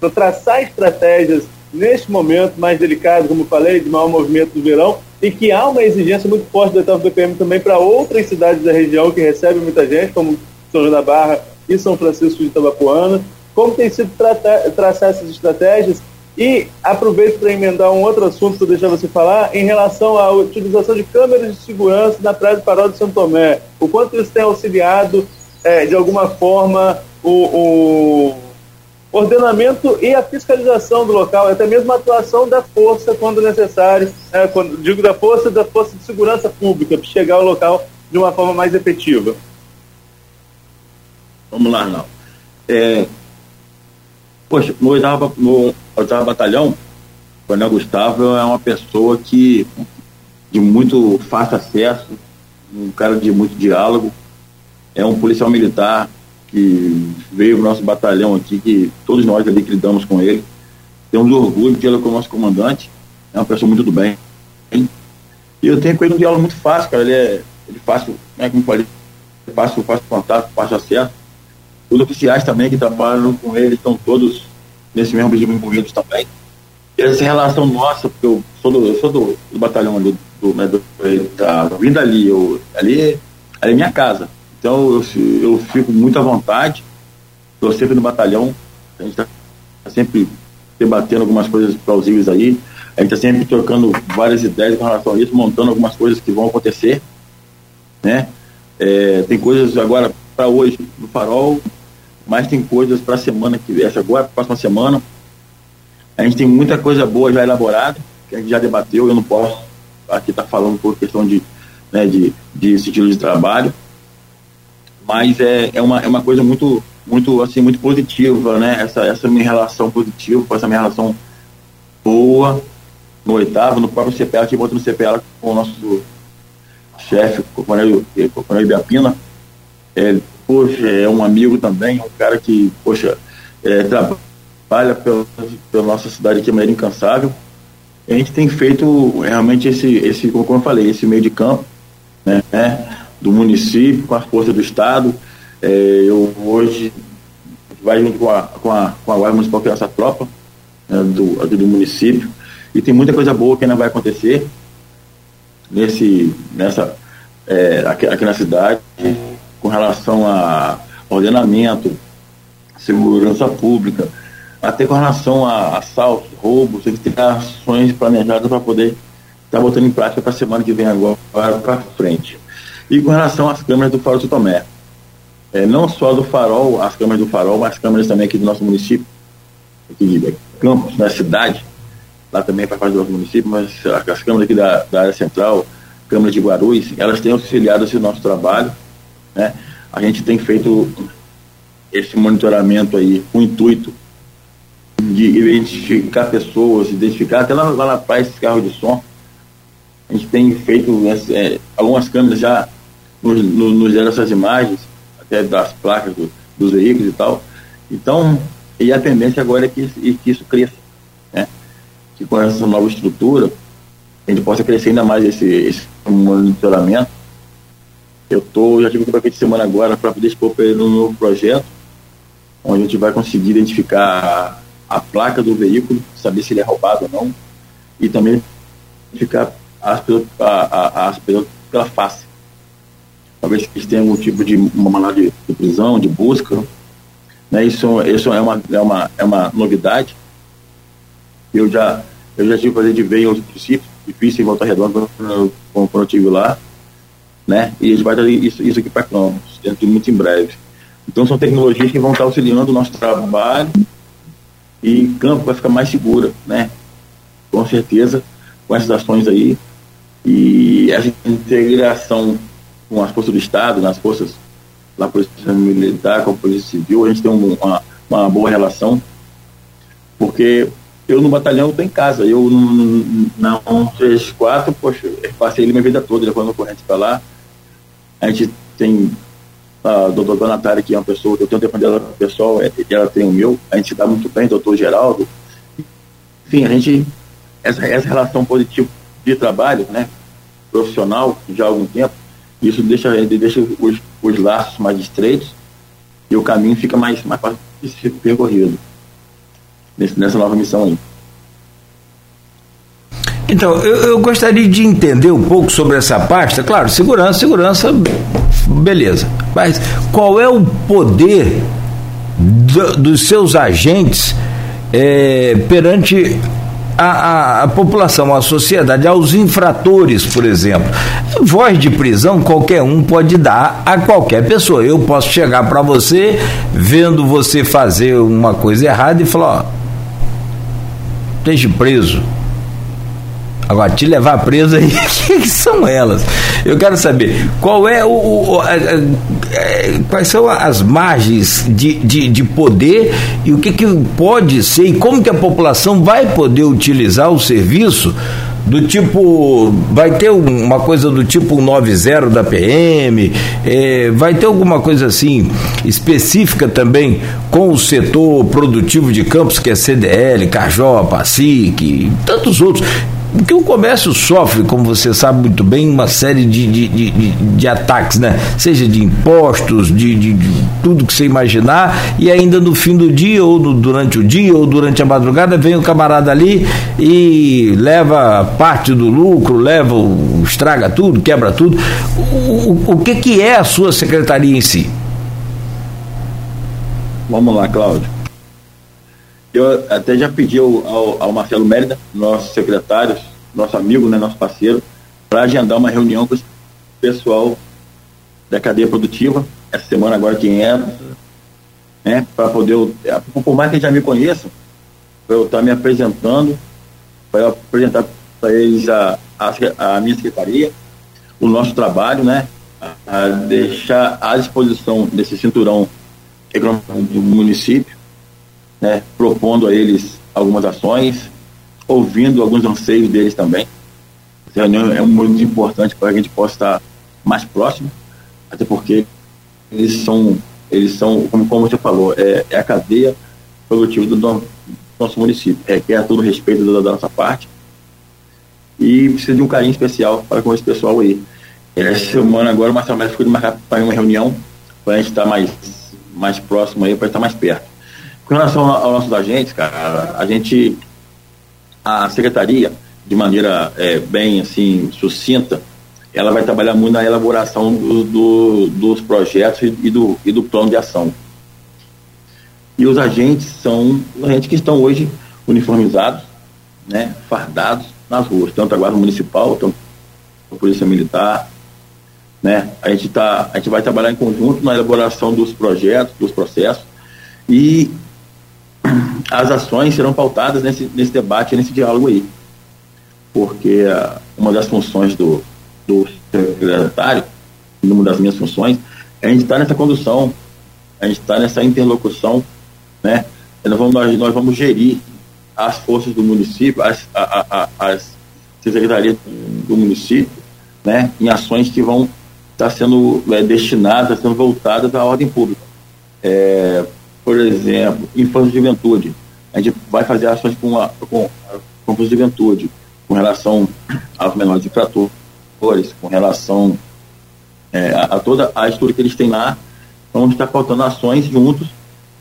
para traçar estratégias neste momento mais delicado, como falei, de maior movimento do verão, e que há uma exigência muito forte do oitavo BPM também para outras cidades da região que recebem muita gente, como São João da Barra e São Francisco de Itabapuana. Como tem sido tratar, traçar essas estratégias? E aproveito para emendar um outro assunto que eu deixar você falar em relação à utilização de câmeras de segurança na Praia do Farol de São Tomé. O quanto isso tem auxiliado, é, de alguma forma, o, o, ordenamento e a fiscalização do local, até mesmo a atuação da força quando necessário, é, quando digo da força, da força de segurança pública, para chegar ao local de uma forma mais efetiva. Vamos lá, não. É, poxa, no no oitavo batalhão, o Coronel Gustavo é uma pessoa que de muito fácil acesso, um cara de muito diálogo, é um policial militar que veio o nosso batalhão aqui, que todos nós ali que lidamos com ele, temos orgulho de tê-lo como nosso comandante, é uma pessoa muito do bem. E eu tenho com ele um diálogo muito fácil, cara, ele é, ele fácil, né, como falei, fácil, fácil contato, fácil acesso. Os oficiais também que trabalham com ele estão todos nesse mesmo regime envolvidos também. E essa relação nossa, porque eu sou do, eu sou do, do batalhão ali, do, né, do, tá vindo ali, eu, ali, ali é minha casa. Então eu, eu fico muito à vontade, estou sempre no batalhão, a gente está sempre debatendo algumas coisas plausíveis aí, a gente está sempre trocando várias ideias com relação a isso, montando algumas coisas que vão acontecer, né? É, tem coisas agora para hoje no farol, mas tem coisas para a semana que essa agora, próxima semana. A gente tem muita coisa boa já elaborada, que a gente já debateu, eu não posso aqui estar tá falando por questão de, né, de, de estilo de trabalho, mas é, é, uma, é uma coisa muito, muito, assim, muito positiva, né? Essa, essa minha relação positiva, essa minha relação boa no oitavo, no próprio CPA, tive outro no CPA com o nosso chefe, o Coronel Ibiapina. É, poxa, é um amigo também, um cara que, poxa, é, trabalha pela, pela nossa cidade aqui, Maneira Incansável. A gente tem feito realmente esse, esse, como eu falei, esse meio de campo, né? Do município, com a força do Estado. É, eu hoje vai junto com a, com a, com a Guarda Municipal, que é essa tropa né, do, aqui do município. E tem muita coisa boa que ainda vai acontecer nesse, nessa, é, aqui, aqui na cidade, com relação a ordenamento, segurança pública, até com relação a assaltos, roubos, tem que ter ações planejadas para poder estar tá botando em prática para a semana que vem agora para frente. E com relação às câmeras do Farol do Tomé, é, não só do Farol, as câmeras do Farol, mas as câmeras também aqui do nosso município, aqui de Campos, na cidade, lá também faz parte do nosso município, mas as câmeras aqui da, da área central, câmeras de Guarulhos, elas têm auxiliado esse nosso trabalho, né? A gente tem feito esse monitoramento aí com o intuito de identificar pessoas, identificar até lá, lá na praia esses carros de som. A gente tem feito é, algumas câmeras já nos, nos deram essas imagens, até das placas do, dos veículos e tal. Então, e a tendência agora é que, que isso cresça, né? Que com essa nova estrutura, a gente possa crescer ainda mais esse, esse monitoramento. Eu tô, já tive um pacote de semana agora para poder expor para ele um novo projeto, onde a gente vai conseguir identificar a, a placa do veículo, saber se ele é roubado ou não, e também identificar as pessoas, as pessoas pela face talvez eles tenham algum tipo de uma de, de, prisão, de busca. Né? Isso, isso é, uma, é, uma, é uma novidade. Eu já, eu já tive fazer de ver em outros princípios, difícil em Volta Redonda, quando, quando eu estive lá. Né? E a gente vai trazer isso, isso aqui para Campos, dentro de muito em breve. Então são tecnologias que vão estar auxiliando o nosso trabalho e campo vai ficar mais segura, né? Com certeza, com essas ações aí. E essa integração com as forças do Estado, nas forças da Polícia Militar, com a Polícia Civil, a gente tem uma, uma boa relação, porque eu no batalhão estou em casa, eu na 134, poxa, passei ele minha vida toda, levando corrente para lá. A gente tem a doutora Natália, que é uma pessoa, eu tenho tempo dela pessoal, é, ela tem o meu, a gente dá muito bem, doutor Geraldo. Enfim, a gente, essa, essa relação positiva de trabalho, né, profissional, já há algum tempo, isso deixa, deixa os, os laços mais estreitos e o caminho fica mais, mais fácil de ser percorrido nesse, nessa nova missão aí. Então, eu, eu, gostaria de entender um pouco sobre essa pasta. Claro, segurança, segurança, beleza. Mas qual é o poder do, dos seus agentes é, perante a, a, a, população, a sociedade, aos infratores, por exemplo. Voz de prisão qualquer um pode dar a qualquer pessoa. Eu posso chegar para você, vendo você fazer uma coisa errada e falar: ó, esteja preso Agora, te levar preso aí, que são elas? Eu quero saber qual é o, o a, a, a, é, quais são as margens de, de, de, poder e o que, que pode ser e como que a população vai poder utilizar o serviço do tipo, vai ter uma coisa do tipo 90 da PM, é, vai ter alguma coisa assim específica também com o setor produtivo de campos, que é CDL, Cajó, PASIC, tantos outros. Porque o comércio sofre, como você sabe muito bem, uma série de, de, de, de ataques, né? Seja de impostos, de, de, de, tudo que você imaginar, e ainda no fim do dia, ou no, durante o dia, ou durante a madrugada, vem o camarada ali e leva parte do lucro, leva, estraga tudo, quebra tudo. O, o, que, que é a sua secretaria em si? Vamos lá, Cláudio. Eu até já pedi ao, ao, ao Marcelo Mérida, nosso secretário, nosso amigo, né, nosso parceiro, para agendar uma reunião com o pessoal da cadeia produtiva, essa semana agora que entra, né, para poder, por mais que já me conheçam, para eu estar me apresentando, para eu apresentar para eles a, a, a, minha secretaria, o nosso trabalho, né, a, a deixar à disposição desse cinturão econômico do município, né, propondo a eles algumas ações, ouvindo alguns anseios deles também. Essa reunião é muito importante para que a gente possa estar mais próximo, até porque eles são, eles são como, como você falou, é, é a cadeia produtiva do nosso, nosso município. Requer todo o respeito da, da, nossa parte e precisa de um carinho especial para com esse pessoal aí. Essa semana agora o Marcelo Mestre ficou de marcar para uma reunião para a gente estar mais, mais próximo aí, para estar mais perto. Com relação aos nossos agentes, cara, a gente, a secretaria, de maneira é, bem assim, sucinta, ela vai trabalhar muito na elaboração do, do, dos projetos e do, e do plano de ação. E os agentes são agentes que estão hoje uniformizados, né, fardados nas ruas, tanto a Guarda Municipal, tanto a Polícia Militar. Né? A, gente tá, a gente vai trabalhar em conjunto na elaboração dos projetos, dos processos, e as ações serão pautadas nesse, nesse debate, nesse diálogo aí. Porque uh, uma das funções do, do secretário, uma das minhas funções, é a gente estar tá nessa condução, a gente estar tá nessa interlocução, né? Nós vamos, nós, vamos gerir as forças do município, as, a, a, as secretarias do município, né? Em ações que vão estar tá sendo é, destinadas, sendo voltadas à ordem pública. É, por exemplo, infância e juventude. A gente vai fazer ações com a, com, com a juventude, com relação aos menores infratores, com relação é, a, a, toda a estrutura que eles têm lá. Então, está faltando ações juntos,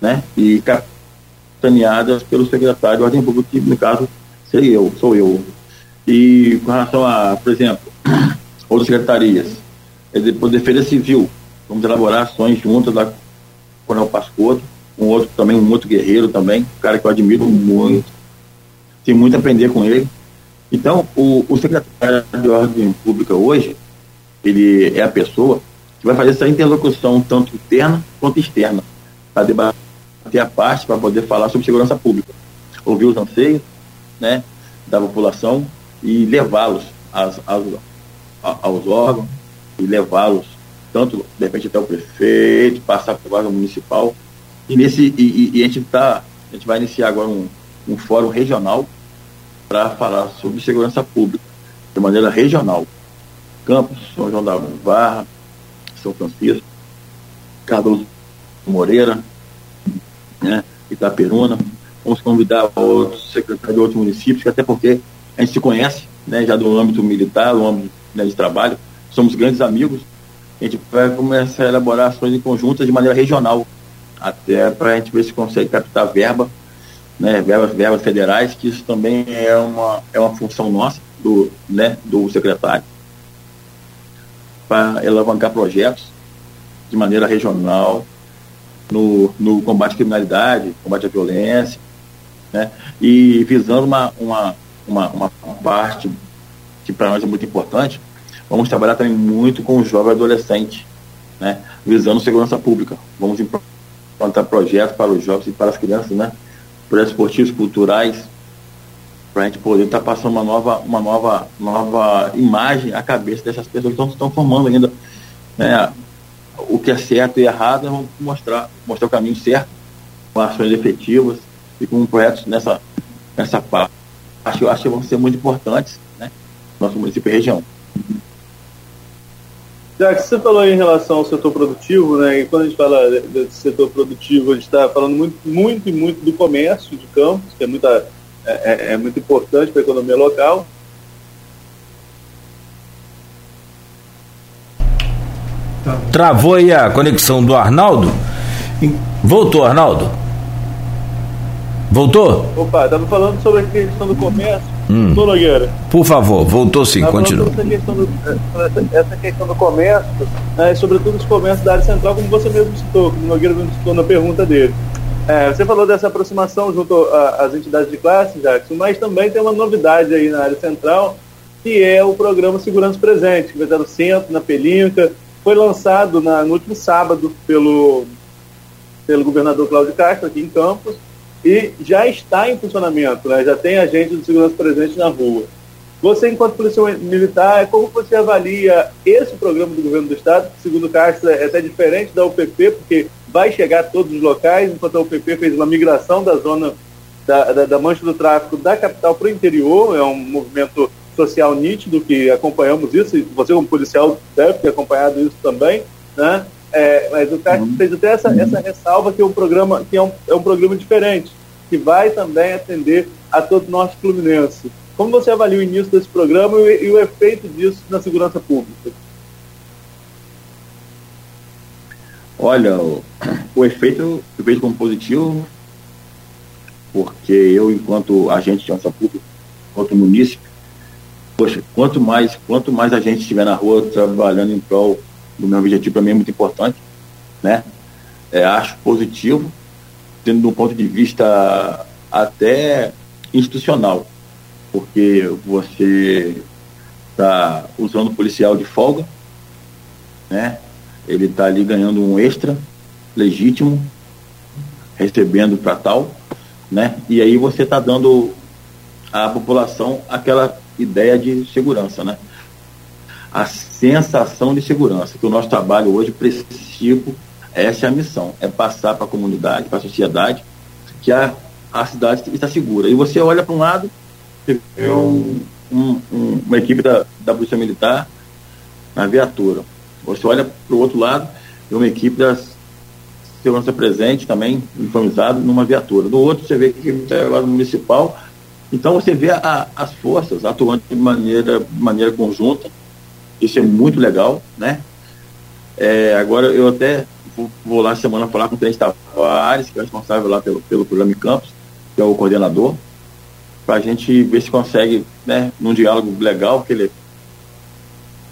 né? E capitaneadas pelo secretário de Ordem Pública, que no caso sei eu, sou eu. E com relação a, por exemplo, outras secretarias, é por defesa civil, vamos elaborar ações juntas lá com o Pascoto, um outro também, um outro guerreiro também, um cara que eu admiro muito, tem muito a aprender com ele. Então, o, o secretário de Ordem Pública hoje, ele é a pessoa que vai fazer essa interlocução tanto interna quanto externa, para debater a parte, para poder falar sobre segurança pública, ouvir os anseios né, da população e levá-los aos órgãos e levá-los tanto, de repente, até o prefeito, passar para o órgão municipal e, nesse, e, e a gente tá, a gente vai iniciar agora um, um fórum regional para falar sobre segurança pública, de maneira regional. Campos, São João da Barra, São Francisco, Carlos Moreira, né, Itaperuna. Vamos convidar outros secretários de outros municípios, até porque a gente se conhece, né, já do âmbito militar, do âmbito né, de trabalho, somos grandes amigos. A gente vai começar a elaborar ações em conjunto de maneira regional, até para a gente ver se consegue captar verba né, verbas, verbas federais, que isso também é uma, é uma função nossa, do, né, do secretário, para alavancar projetos de maneira regional no, no combate à criminalidade, combate à violência, né, e visando uma, uma, uma, uma parte que para nós é muito importante, vamos trabalhar também muito com o jovem adolescente, né, visando segurança pública. Vamos implantar projetos para os jovens e para as crianças, né, projetos esportivos, culturais, para a gente poder estar tá passando uma nova, uma nova, nova imagem à cabeça dessas pessoas que estão formando ainda né, o que é certo e errado, vamos mostrar, mostrar o caminho certo, com ações efetivas e com projetos nessa, nessa parte. Acho, acho que vão ser muito importantes, né? Nosso município e região. Já que você falou em relação ao setor produtivo, né, e quando a gente fala de setor produtivo, a gente está falando muito, muito e muito do comércio de campos, que é, muita, é, é, é muito importante para a economia local. Travou aí a conexão do Arnaldo. Voltou, Arnaldo? Voltou? Opa, estava falando sobre a questão do comércio Hum. Nogueira. Por favor, voltou sim, continua. Essa questão, do, essa questão do comércio, né, sobretudo os comércios da área central, como você mesmo citou, como o Nogueira mesmo citou na pergunta dele. É, você falou dessa aproximação junto às entidades de classe, Jackson, mas também tem uma novidade aí na área central, que é o programa Segurança Presente, que vai estar no centro, na Pelinca. Foi lançado na, no último sábado pelo, pelo governador Cláudio Castro, aqui em Campos, e já está em funcionamento, né? já tem agente de segurança presente na rua. Você, enquanto policial militar, como você avalia esse programa do governo do Estado, que, segundo Castro, é até diferente da UPP, porque vai chegar a todos os locais, enquanto a UPP fez uma migração da zona da, da, da mancha do tráfico da capital para o interior, é um movimento social nítido que acompanhamos isso, e você como policial deve ter acompanhado isso também, né? É, mas o uhum. fez até essa, essa ressalva que é um programa que é um, é um programa diferente, que vai também atender a todo o norte fluminense. Como você avalia o início desse programa e, e o efeito disso na segurança pública? Olha, o, o efeito eu vejo como positivo, porque eu, enquanto agente de segurança pública, enquanto munícipe, poxa, quanto mais, quanto mais a gente estiver na rua trabalhando em prol do meu objetivo para mim é muito importante, né? É, acho positivo, tendo um ponto de vista até institucional, porque você está usando o policial de folga, né? Ele está ali ganhando um extra legítimo, recebendo para tal, né? E aí você está dando à população aquela ideia de segurança, né? A sensação de segurança, que o nosso trabalho hoje precisa, essa é a missão, é passar para a comunidade, para a sociedade, que a, a cidade está segura. E você olha para um lado, você vê um, um, um, uma equipe da, da Polícia Militar na viatura. Você olha para o outro lado, vê uma equipe da segurança presente também, uniformizado, numa viatura. Do outro, você vê que é municipal. Então, você vê a, as forças atuando de maneira, de maneira conjunta, isso é muito legal, né? É, agora eu até vou, lá semana falar com o Tenente Tavares, que é responsável lá pelo, pelo programa em Campos, que é o coordenador, para a gente ver se consegue, né, num diálogo legal, que ele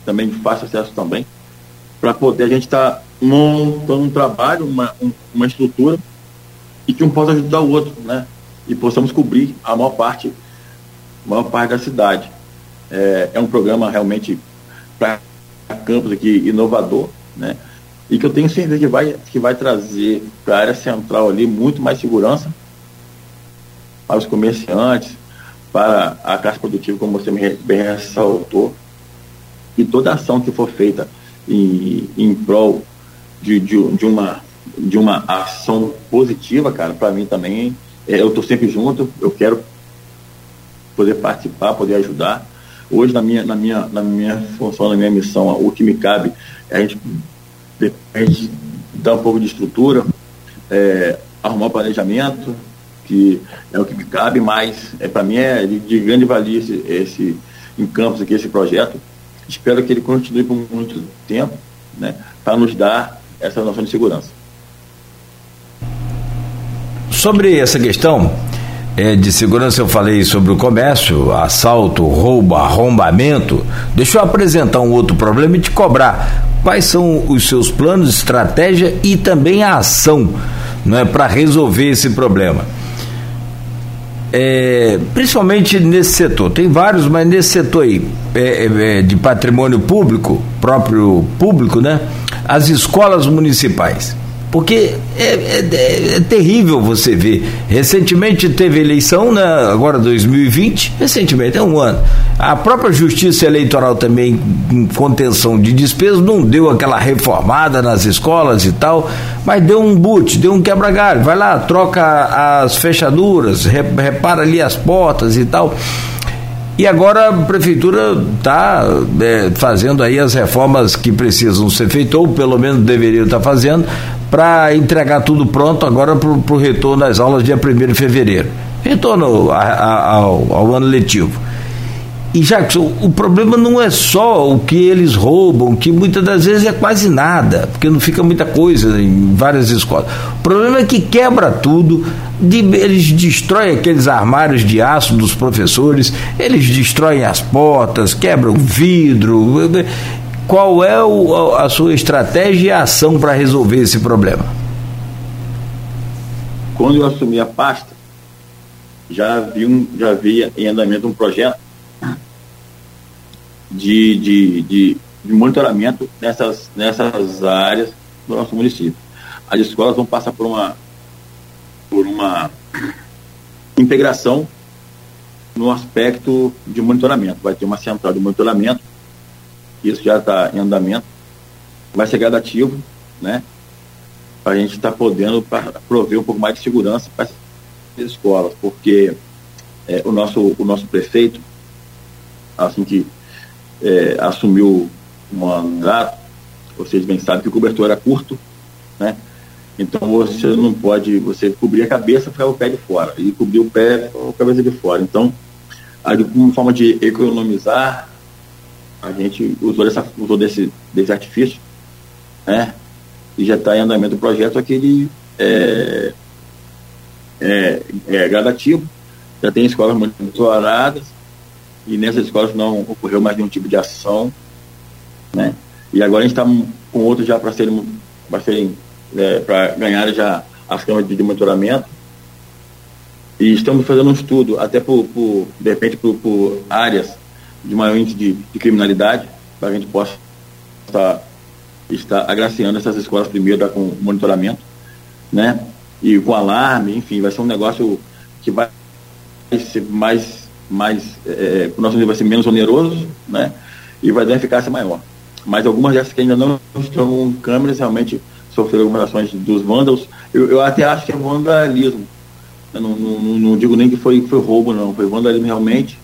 também de acesso também, para poder a gente estar tá montando um trabalho, uma, um, uma estrutura, e que um possa ajudar o outro, né? E possamos cobrir a maior parte, a maior parte da cidade. É, é um programa realmente para campos aqui inovador, né? E que eu tenho certeza que vai, que vai trazer para a área central ali muito mais segurança para os comerciantes, para a classe produtiva, como você bem ressaltou, e toda ação que for feita em, em prol de, de, de, uma, de uma ação positiva, cara, para mim também, é, eu estou sempre junto, eu quero poder participar, poder ajudar. Hoje, na minha, na minha, na minha função, na minha missão, o que me cabe é a gente, a gente dar um pouco de estrutura, é, arrumar planejamento, que é o que me cabe, mas é, para mim é de, de, grande valia esse, esse em Campos aqui, esse projeto. Espero que ele continue por muito tempo, né, para nos dar essa noção de segurança. Sobre essa questão, é, de segurança eu falei sobre o comércio, assalto, roubo, arrombamento. Deixa eu apresentar um outro problema e te cobrar. Quais são os seus planos, estratégia e também a ação não é, para resolver esse problema? É, principalmente nesse setor, tem vários, mas nesse setor aí é, é, é de patrimônio público, próprio público, né? As escolas municipais porque é, é, é, terrível você ver. Recentemente teve eleição, né, agora 2020, recentemente, é um ano. A própria Justiça Eleitoral também, em contenção de despesas, não deu aquela reformada nas escolas e tal, mas deu um boot, deu um quebra-galho. Vai lá, troca as fechaduras, repara ali as portas e tal. E agora a prefeitura está é, fazendo aí as reformas que precisam ser feitas, ou pelo menos deveriam estar tá fazendo, para entregar tudo pronto agora para o retorno às aulas dia 1 de fevereiro. Retorno a, a, ao, ao ano letivo. E Jackson, o problema não é só o que eles roubam, que muitas das vezes é quase nada, porque não fica muita coisa em várias escolas. O problema é que quebra tudo, de, eles destroem aqueles armários de aço dos professores, eles destroem as portas, quebram vidro. Qual é o, a sua estratégia e ação para resolver esse problema? Quando eu assumi a pasta, já vi, um, já havia em andamento um projeto de, de, de, de monitoramento nessas, nessas áreas do nosso município. As escolas vão passar por uma, por uma integração no aspecto de monitoramento. Vai ter uma central de monitoramento, isso já está em andamento, vai ser gradativo, né? Para a gente estar tá podendo prover um pouco mais de segurança para as escolas, porque é, o, nosso, o nosso prefeito, assim que é, assumiu o mandato, vocês bem sabem que o cobertor era curto, né? Então você não pode, você cobrir a cabeça ficava o pé de fora, e cobrir o pé a cabeça de fora. Então, uma forma de economizar, a gente usou, essa, usou desse, desse artifício, né? E já está em andamento o projeto aquele é, é, é gradativo, já tem escolas monitoradas, e nessas escolas não ocorreu mais nenhum tipo de ação, né? E agora a gente está com outros já para serem, para serem, é, para ganhar já as câmaras de monitoramento. E estamos fazendo um estudo, até por, por de repente, por, por, áreas de maior índice de, de criminalidade, para a gente possa estar, estar agraciando essas escolas primeiro com monitoramento, né? E com alarme, enfim, vai ser um negócio que vai ser mais mais, é, o nosso nível vai ser menos oneroso, né? E vai dar eficácia maior. Mas algumas dessas que ainda não estão com câmeras realmente sofreram algumas ações dos vândalos. Eu, eu até acho que é vandalismo. Eu não, não, não, digo nem que foi, foi roubo, não. Foi vandalismo realmente.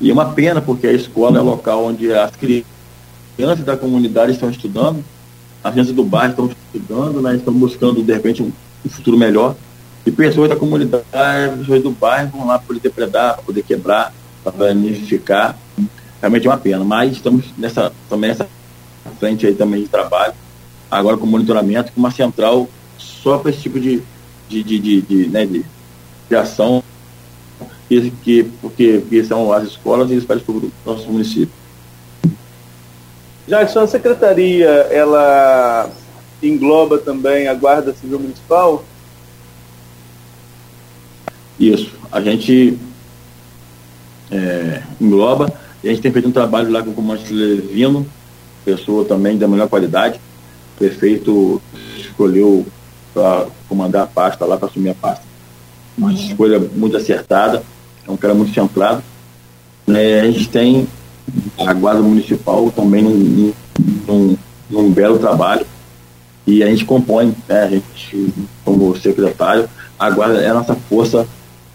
E é uma pena, porque a escola é local onde as crianças da comunidade estão estudando, as crianças do bairro estão estudando, né? estão buscando, de repente, um, um futuro melhor. E pessoas da comunidade, pessoas do bairro vão lá poder depredar, poder quebrar, para danificar. Realmente é uma pena. Mas estamos nessa, também nessa frente aí também de trabalho, agora com monitoramento, com uma central só para esse tipo de, de, de, de, de, né, de, de ação, que, que, porque, porque são as escolas e os pais do nosso município. Jackson, a secretaria, ela engloba também a Guarda Civil Municipal? Isso. A gente é, engloba. E a gente tem feito um trabalho lá com o comandante Levino, pessoa também da melhor qualidade. O prefeito escolheu para comandar a pasta lá, para assumir a pasta. Uma uhum. escolha muito acertada, é um cara muito centrado. É, a gente tem a Guarda Municipal também num, num, num belo trabalho. E a gente compõe, né, a gente, como secretário, a Guarda é a nossa força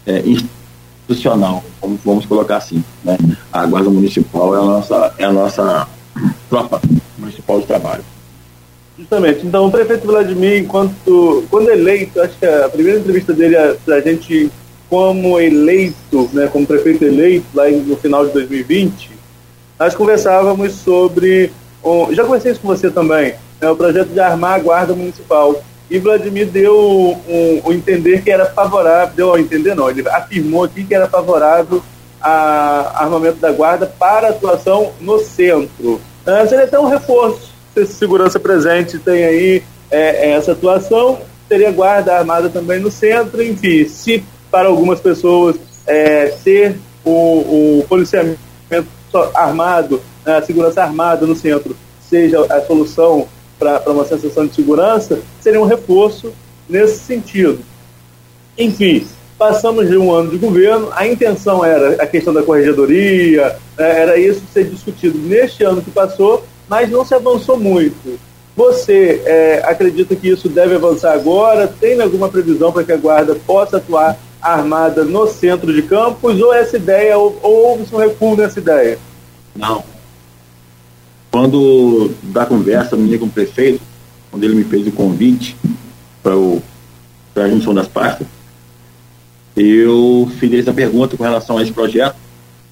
é, institucional, vamos, vamos colocar assim. Né? A Guarda Municipal é a nossa, é a nossa tropa municipal de trabalho. Justamente. Então, o prefeito Vladimir, enquanto quando eleito, acho que a primeira entrevista dele é para a gente, como eleito, né, como prefeito eleito, lá no final de 2020, nós conversávamos sobre. Já conversei isso com você também, né, o projeto de armar a Guarda Municipal. e Vladimir deu um, um, entender que era favorável, deu a entender não, ele afirmou aqui que era favorável a armamento da guarda para atuação no centro. Uh, seria até um reforço se segurança presente tem aí é, é, essa atuação, teria guarda armada também no centro, enfim, se para algumas pessoas é, ter o, o policiamento armado, a segurança armada no centro seja a solução para uma sensação de segurança, seria um reforço nesse sentido. Enfim, passamos de um ano de governo, a intenção era a questão da corregedoria, né, era isso ser discutido neste ano que passou, mas não se avançou muito. Você é, acredita que isso deve avançar agora? Tem alguma previsão para que a Guarda possa atuar armada no centro de campos? Ou essa ideia, ou, ou houve um recuo nessa ideia? Não. Quando da conversa minha com o prefeito, quando ele me fez o convite para a junção das pastas, eu fiz essa pergunta com relação a esse projeto,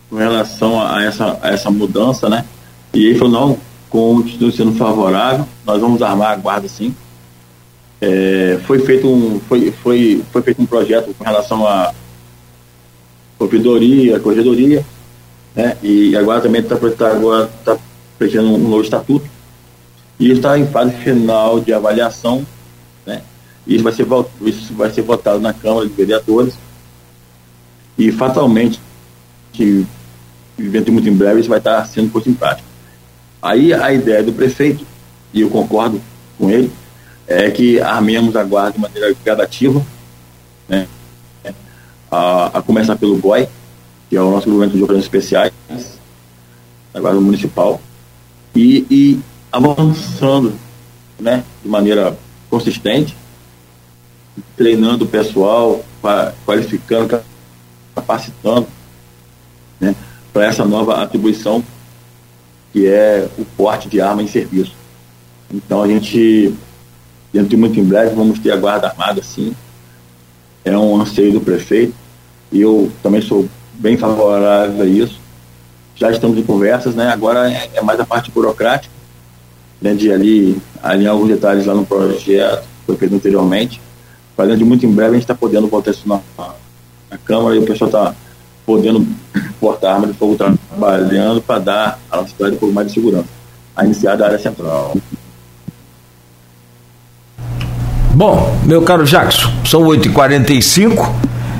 com relação a essa, a essa mudança, né? E ele falou, não, continua sendo favorável, nós vamos armar a guarda sim. É, foi, feito um, foi, foi, foi feito um projeto com relação à ouvidoria, corregedoria, né? e agora também está tá, agora tá preparando um novo estatuto, e está em fase final de avaliação, né? e isso vai ser, isso vai ser votado na Câmara de Vereadores, e fatalmente, que dentro muito em breve, isso vai estar sendo posto em prática. Aí a ideia do prefeito, e eu concordo com ele, é que armemos a guarda de maneira gradativa, né? a, a começar pelo GOI, que é o nosso governo de operações especiais, da Guarda Municipal, e, e avançando né, de maneira consistente, treinando o pessoal, qualificando, capacitando né, para essa nova atribuição que é o porte de arma em serviço. Então a gente, dentro de muito em breve, vamos ter a guarda armada sim. É um anseio do prefeito e eu também sou bem favorável a isso. Já estamos em conversas, né? Agora é, é mais a parte burocrática, né? De ali alinhar alguns detalhes lá no projeto que foi feito anteriormente. Mas dentro de muito em breve a gente está podendo botar isso na, na Câmara e o pessoal está podendo portar arma de fogo trabalhando para dar à nossa cidade um pouco mais de segurança. A iniciar da área central. Bom, meu caro Jackson, são 8h45.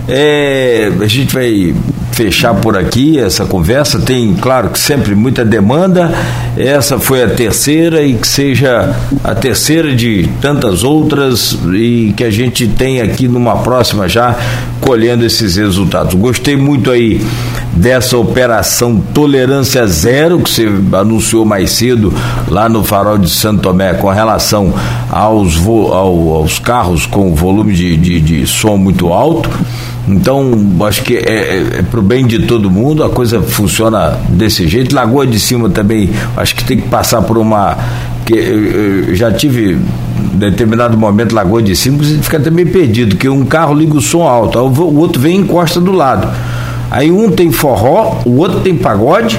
É, a gente vai fechar por aqui essa conversa. Tem, claro, que sempre muita demanda. Essa foi a terceira e que seja a terceira de tantas outras e que a gente tem aqui numa próxima já colhendo esses resultados. Gostei muito aí dessa operação Tolerância Zero que você anunciou mais cedo lá no Farol de Santo Tomé com relação aos, ao, aos carros com volume de, de, de som muito alto. Então, acho que é, é, é para o bem de todo mundo, a coisa funciona desse jeito. Lagoa de Cima também, acho que tem que passar por uma. que eu já tive determinado momento Lagoa de Cima, você fica também perdido, que um carro liga o som alto, o outro vem e encosta do lado. Aí um tem forró, o outro tem pagode,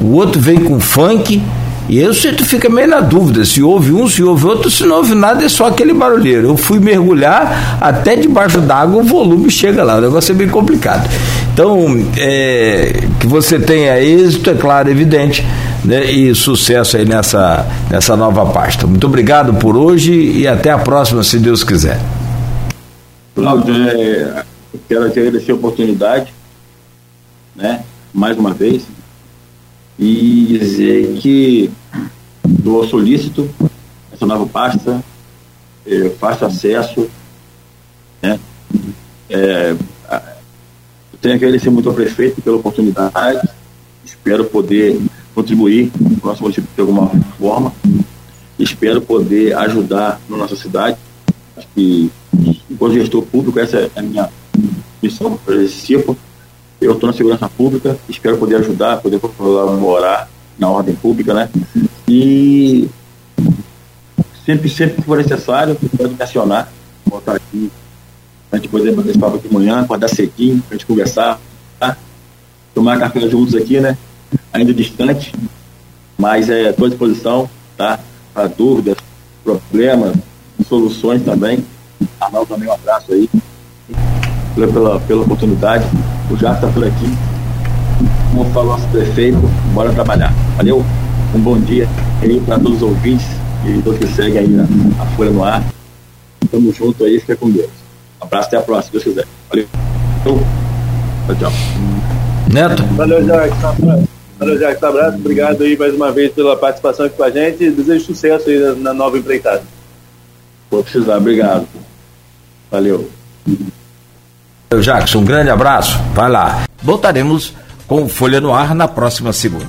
o outro vem com funk e aí você fica meio na dúvida se houve um, se houve outro, se não houve nada, é só aquele barulheiro. Eu fui mergulhar, até debaixo d'água o volume chega lá, o negócio é bem complicado. Então, é, que você tenha êxito, é claro, evidente, né, e sucesso aí nessa, nessa nova pasta. Muito obrigado por hoje e até a próxima, se Deus quiser. Cláudio, é, quero agradecer a oportunidade, né, mais uma vez, e dizer que do solícito essa nova pasta, é, fácil acesso, né? É, tenho que agradecer muito ao prefeito pela oportunidade, espero poder contribuir nosso município de alguma forma, espero poder ajudar na nossa cidade, acho que enquanto gestor público essa é a minha missão, participo, eu estou na segurança pública, espero poder ajudar, poder colaborar na ordem pública, né? E sempre, sempre que for necessário, pode me acionar, voltar aqui, a gente poder bater esse papo aqui de manhã, acordar cedinho, a gente conversar, tá? Tomar café juntos aqui, né? Ainda distante, mas é, estou à disposição, tá? Para dúvidas, problemas, soluções também. Arnaldo também um abraço aí. Pela, pela oportunidade. O Jato está por aqui. Como falou nosso prefeito, bora trabalhar. Valeu? Um bom dia aí para todos os ouvintes e todos que seguem aí a, a Folha no ar. Tamo junto aí, fica com Deus. Um abraço, até a próxima, se Deus quiser. Valeu. Tchau, tchau. Neto. Valeu, Jacques. Valeu, Jacques. Abraço. Obrigado aí mais uma vez pela participação aqui com a gente e desejo sucesso aí na, na nova empreitada. Vou precisar, obrigado. Valeu. Jackson, um grande abraço. Vai lá. Voltaremos com Folha no Ar na próxima segunda.